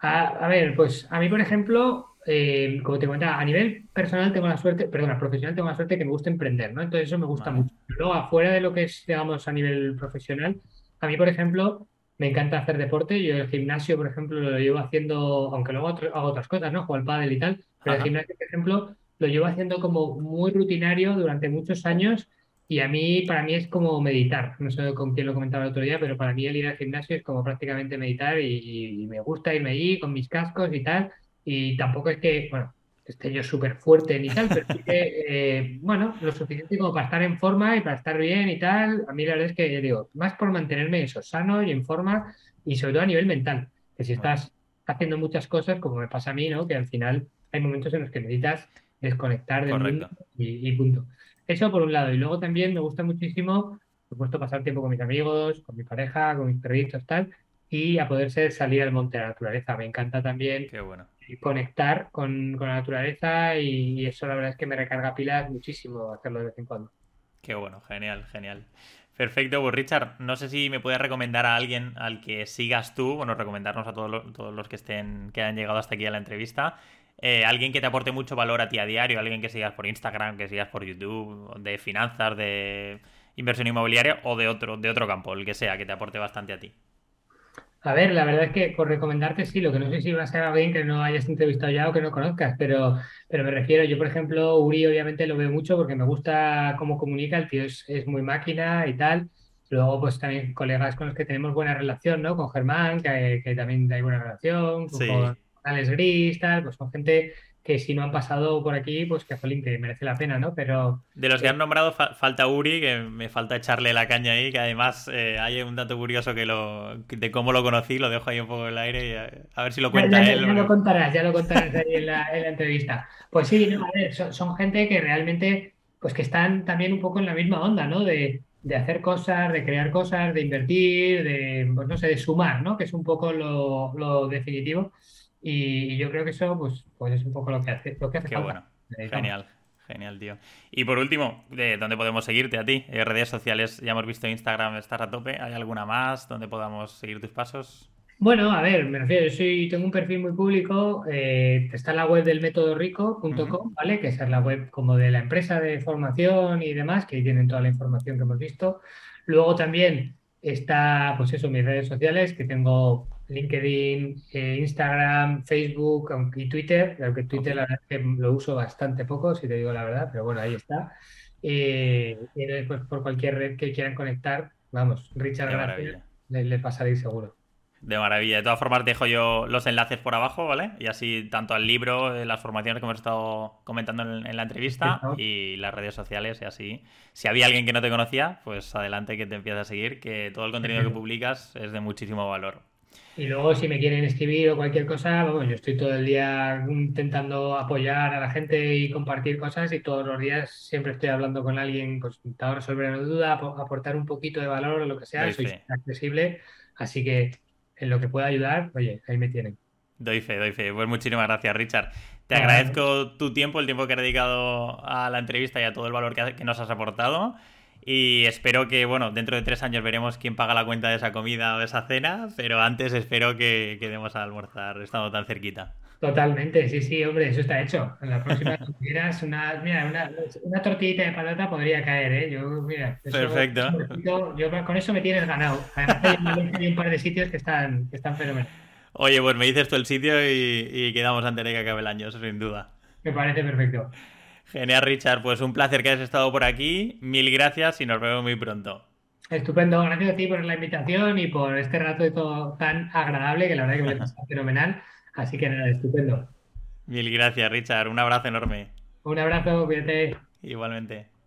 A, ver, pues a mí, por ejemplo, eh, como te comentaba, a nivel personal tengo la suerte, perdona, profesional tengo la suerte que me gusta emprender, ¿no? Entonces eso me gusta mucho. Luego, afuera de lo que es, digamos, a nivel profesional, a mí, por ejemplo, me encanta hacer deporte. Yo el gimnasio, por ejemplo, lo llevo haciendo, aunque luego hago otras cosas, ¿no? Juego al pádel y tal, pero el gimnasio, por ejemplo, lo llevo haciendo como muy rutinario durante muchos años y a mí, para mí es como meditar. No sé con quién lo comentaba el otro día, pero para mí el ir al gimnasio es como prácticamente meditar y, me gusta irme allí con mis cascos y tal. Y tampoco es que, bueno, esté yo súper fuerte ni tal, pero sí que, *laughs* eh, bueno, lo suficiente como para estar en forma y para estar bien y tal. A mí la verdad es que, digo, más por mantenerme eso, sano y en forma y sobre todo a nivel mental. Que si estás haciendo muchas cosas, como me pasa a mí, ¿no? Que al final hay momentos en los que meditas desconectar del mundo y, punto. Eso por un lado. Y luego también me gusta muchísimo, por supuesto, pasar tiempo con mis amigos, con mi pareja, con mis perritos, tal, y a poder ser salir al monte de la naturaleza. Me encanta también conectar con, la naturaleza y, eso la verdad es que me recarga pilas muchísimo hacerlo de vez en cuando. Qué bueno, genial, genial. Perfecto, pues Richard, no sé si me puedes recomendar a alguien al que sigas tú, bueno, recomendarnos a todos los, todos los que estén, que han llegado hasta aquí a la entrevista, eh, alguien que te aporte mucho valor a ti a diario, alguien que sigas por Instagram, que sigas por YouTube, de finanzas, de inversión inmobiliaria o de otro, de otro campo, el que sea, que te aporte bastante a ti. A ver, la verdad es que por recomendarte sí, lo que no sé si va a ser alguien que no hayas entrevistado ya o que no conozcas, pero, pero me refiero, yo por ejemplo, Uri obviamente lo veo mucho porque me gusta cómo comunica, el tío es, muy máquina y tal. Luego, pues también colegas con los que tenemos buena relación, ¿no? Con Germán, que, que también hay buena relación, con, Alex Gris, tal, pues son gente que si no han pasado por aquí, pues que jolín, que merece la pena, ¿no? Pero. De los que han nombrado, falta Uri, que me falta echarle la caña ahí, que además eh, hay un dato curioso que lo de cómo lo conocí, lo dejo ahí un poco en el aire y a, ver si lo cuenta ya, él. Ya, lo contarás, ya lo *laughs* contarás ahí en la, entrevista. Pues sí, no, a ver, son, gente que realmente, pues que están también un poco en la misma onda, ¿no? De, de hacer cosas, de crear cosas, de invertir, de, pues no sé, de sumar, ¿no? Que es un poco lo, lo definitivo. Y yo creo que eso pues, pues es un poco lo que hace, lo que hace Qué bueno. Genial. Genial, tío. Y por último, ¿de dónde podemos seguirte a ti? Eh, redes sociales, ya hemos visto Instagram, estás a tope. ¿Hay alguna más donde podamos seguir tus pasos? Bueno, a ver, me refiero, yo soy, tengo un perfil muy público, eh, está la web del método rico.com, ¿vale? Que es la web como de la empresa de formación y demás, que ahí tienen toda la información que hemos visto. Luego también está, pues eso, mis redes sociales, que tengo LinkedIn, eh, Instagram, Facebook y Twitter, aunque Twitter la verdad es que lo uso bastante poco, si te digo la verdad, pero bueno, ahí está. Eh, y pues, por cualquier red que quieran conectar, vamos, Richard Gracia, le, le pasaréis seguro. De maravilla. De todas formas, dejo yo los enlaces por abajo, ¿vale? Y así, tanto al libro, las formaciones que hemos estado comentando en, la entrevista y las redes sociales, y así. Si había alguien que no te conocía, pues adelante que te empieces a seguir, que todo el contenido que publicas es de muchísimo valor. Y luego, si me quieren escribir o cualquier cosa, bueno, yo estoy todo el día intentando apoyar a la gente y compartir cosas y todos los días siempre estoy hablando con alguien, pues intentando resolver una duda, aportar un poquito de valor o lo que sea, soy accesible, así que en lo que pueda ayudar, oye, ahí me tienen. Doy fe, doy fe. Pues muchísimas gracias, Richard. Te agradezco tu tiempo, el tiempo que has dedicado a la entrevista y a todo el valor que, nos has aportado. Y espero que, bueno, dentro de tres años veremos quién paga la cuenta de esa comida o de esa cena, pero antes espero que quedemos a almorzar estando tan cerquita. Totalmente, sí, sí, hombre, eso está hecho. En la próxima, *laughs* si una, mira, una, una, tortillita de patata podría caer, ¿eh? Yo, mira, Perfecto. yo con eso me tienes ganado. Además, hay, un par de sitios que están, que están fenomenales. Oye, pues me dices tú el sitio y, y quedamos antes de que acabe el año, eso sin duda. Me parece perfecto. Genial, Richard. Pues un placer que hayas estado por aquí. Mil gracias y nos vemos muy pronto. Estupendo. Gracias a ti por la invitación y por este rato de todo tan agradable que la verdad que me parece *laughs* fenomenal. Así que nada, estupendo. Mil gracias, Richard. Un abrazo enorme. Un abrazo, cuídate. Igualmente.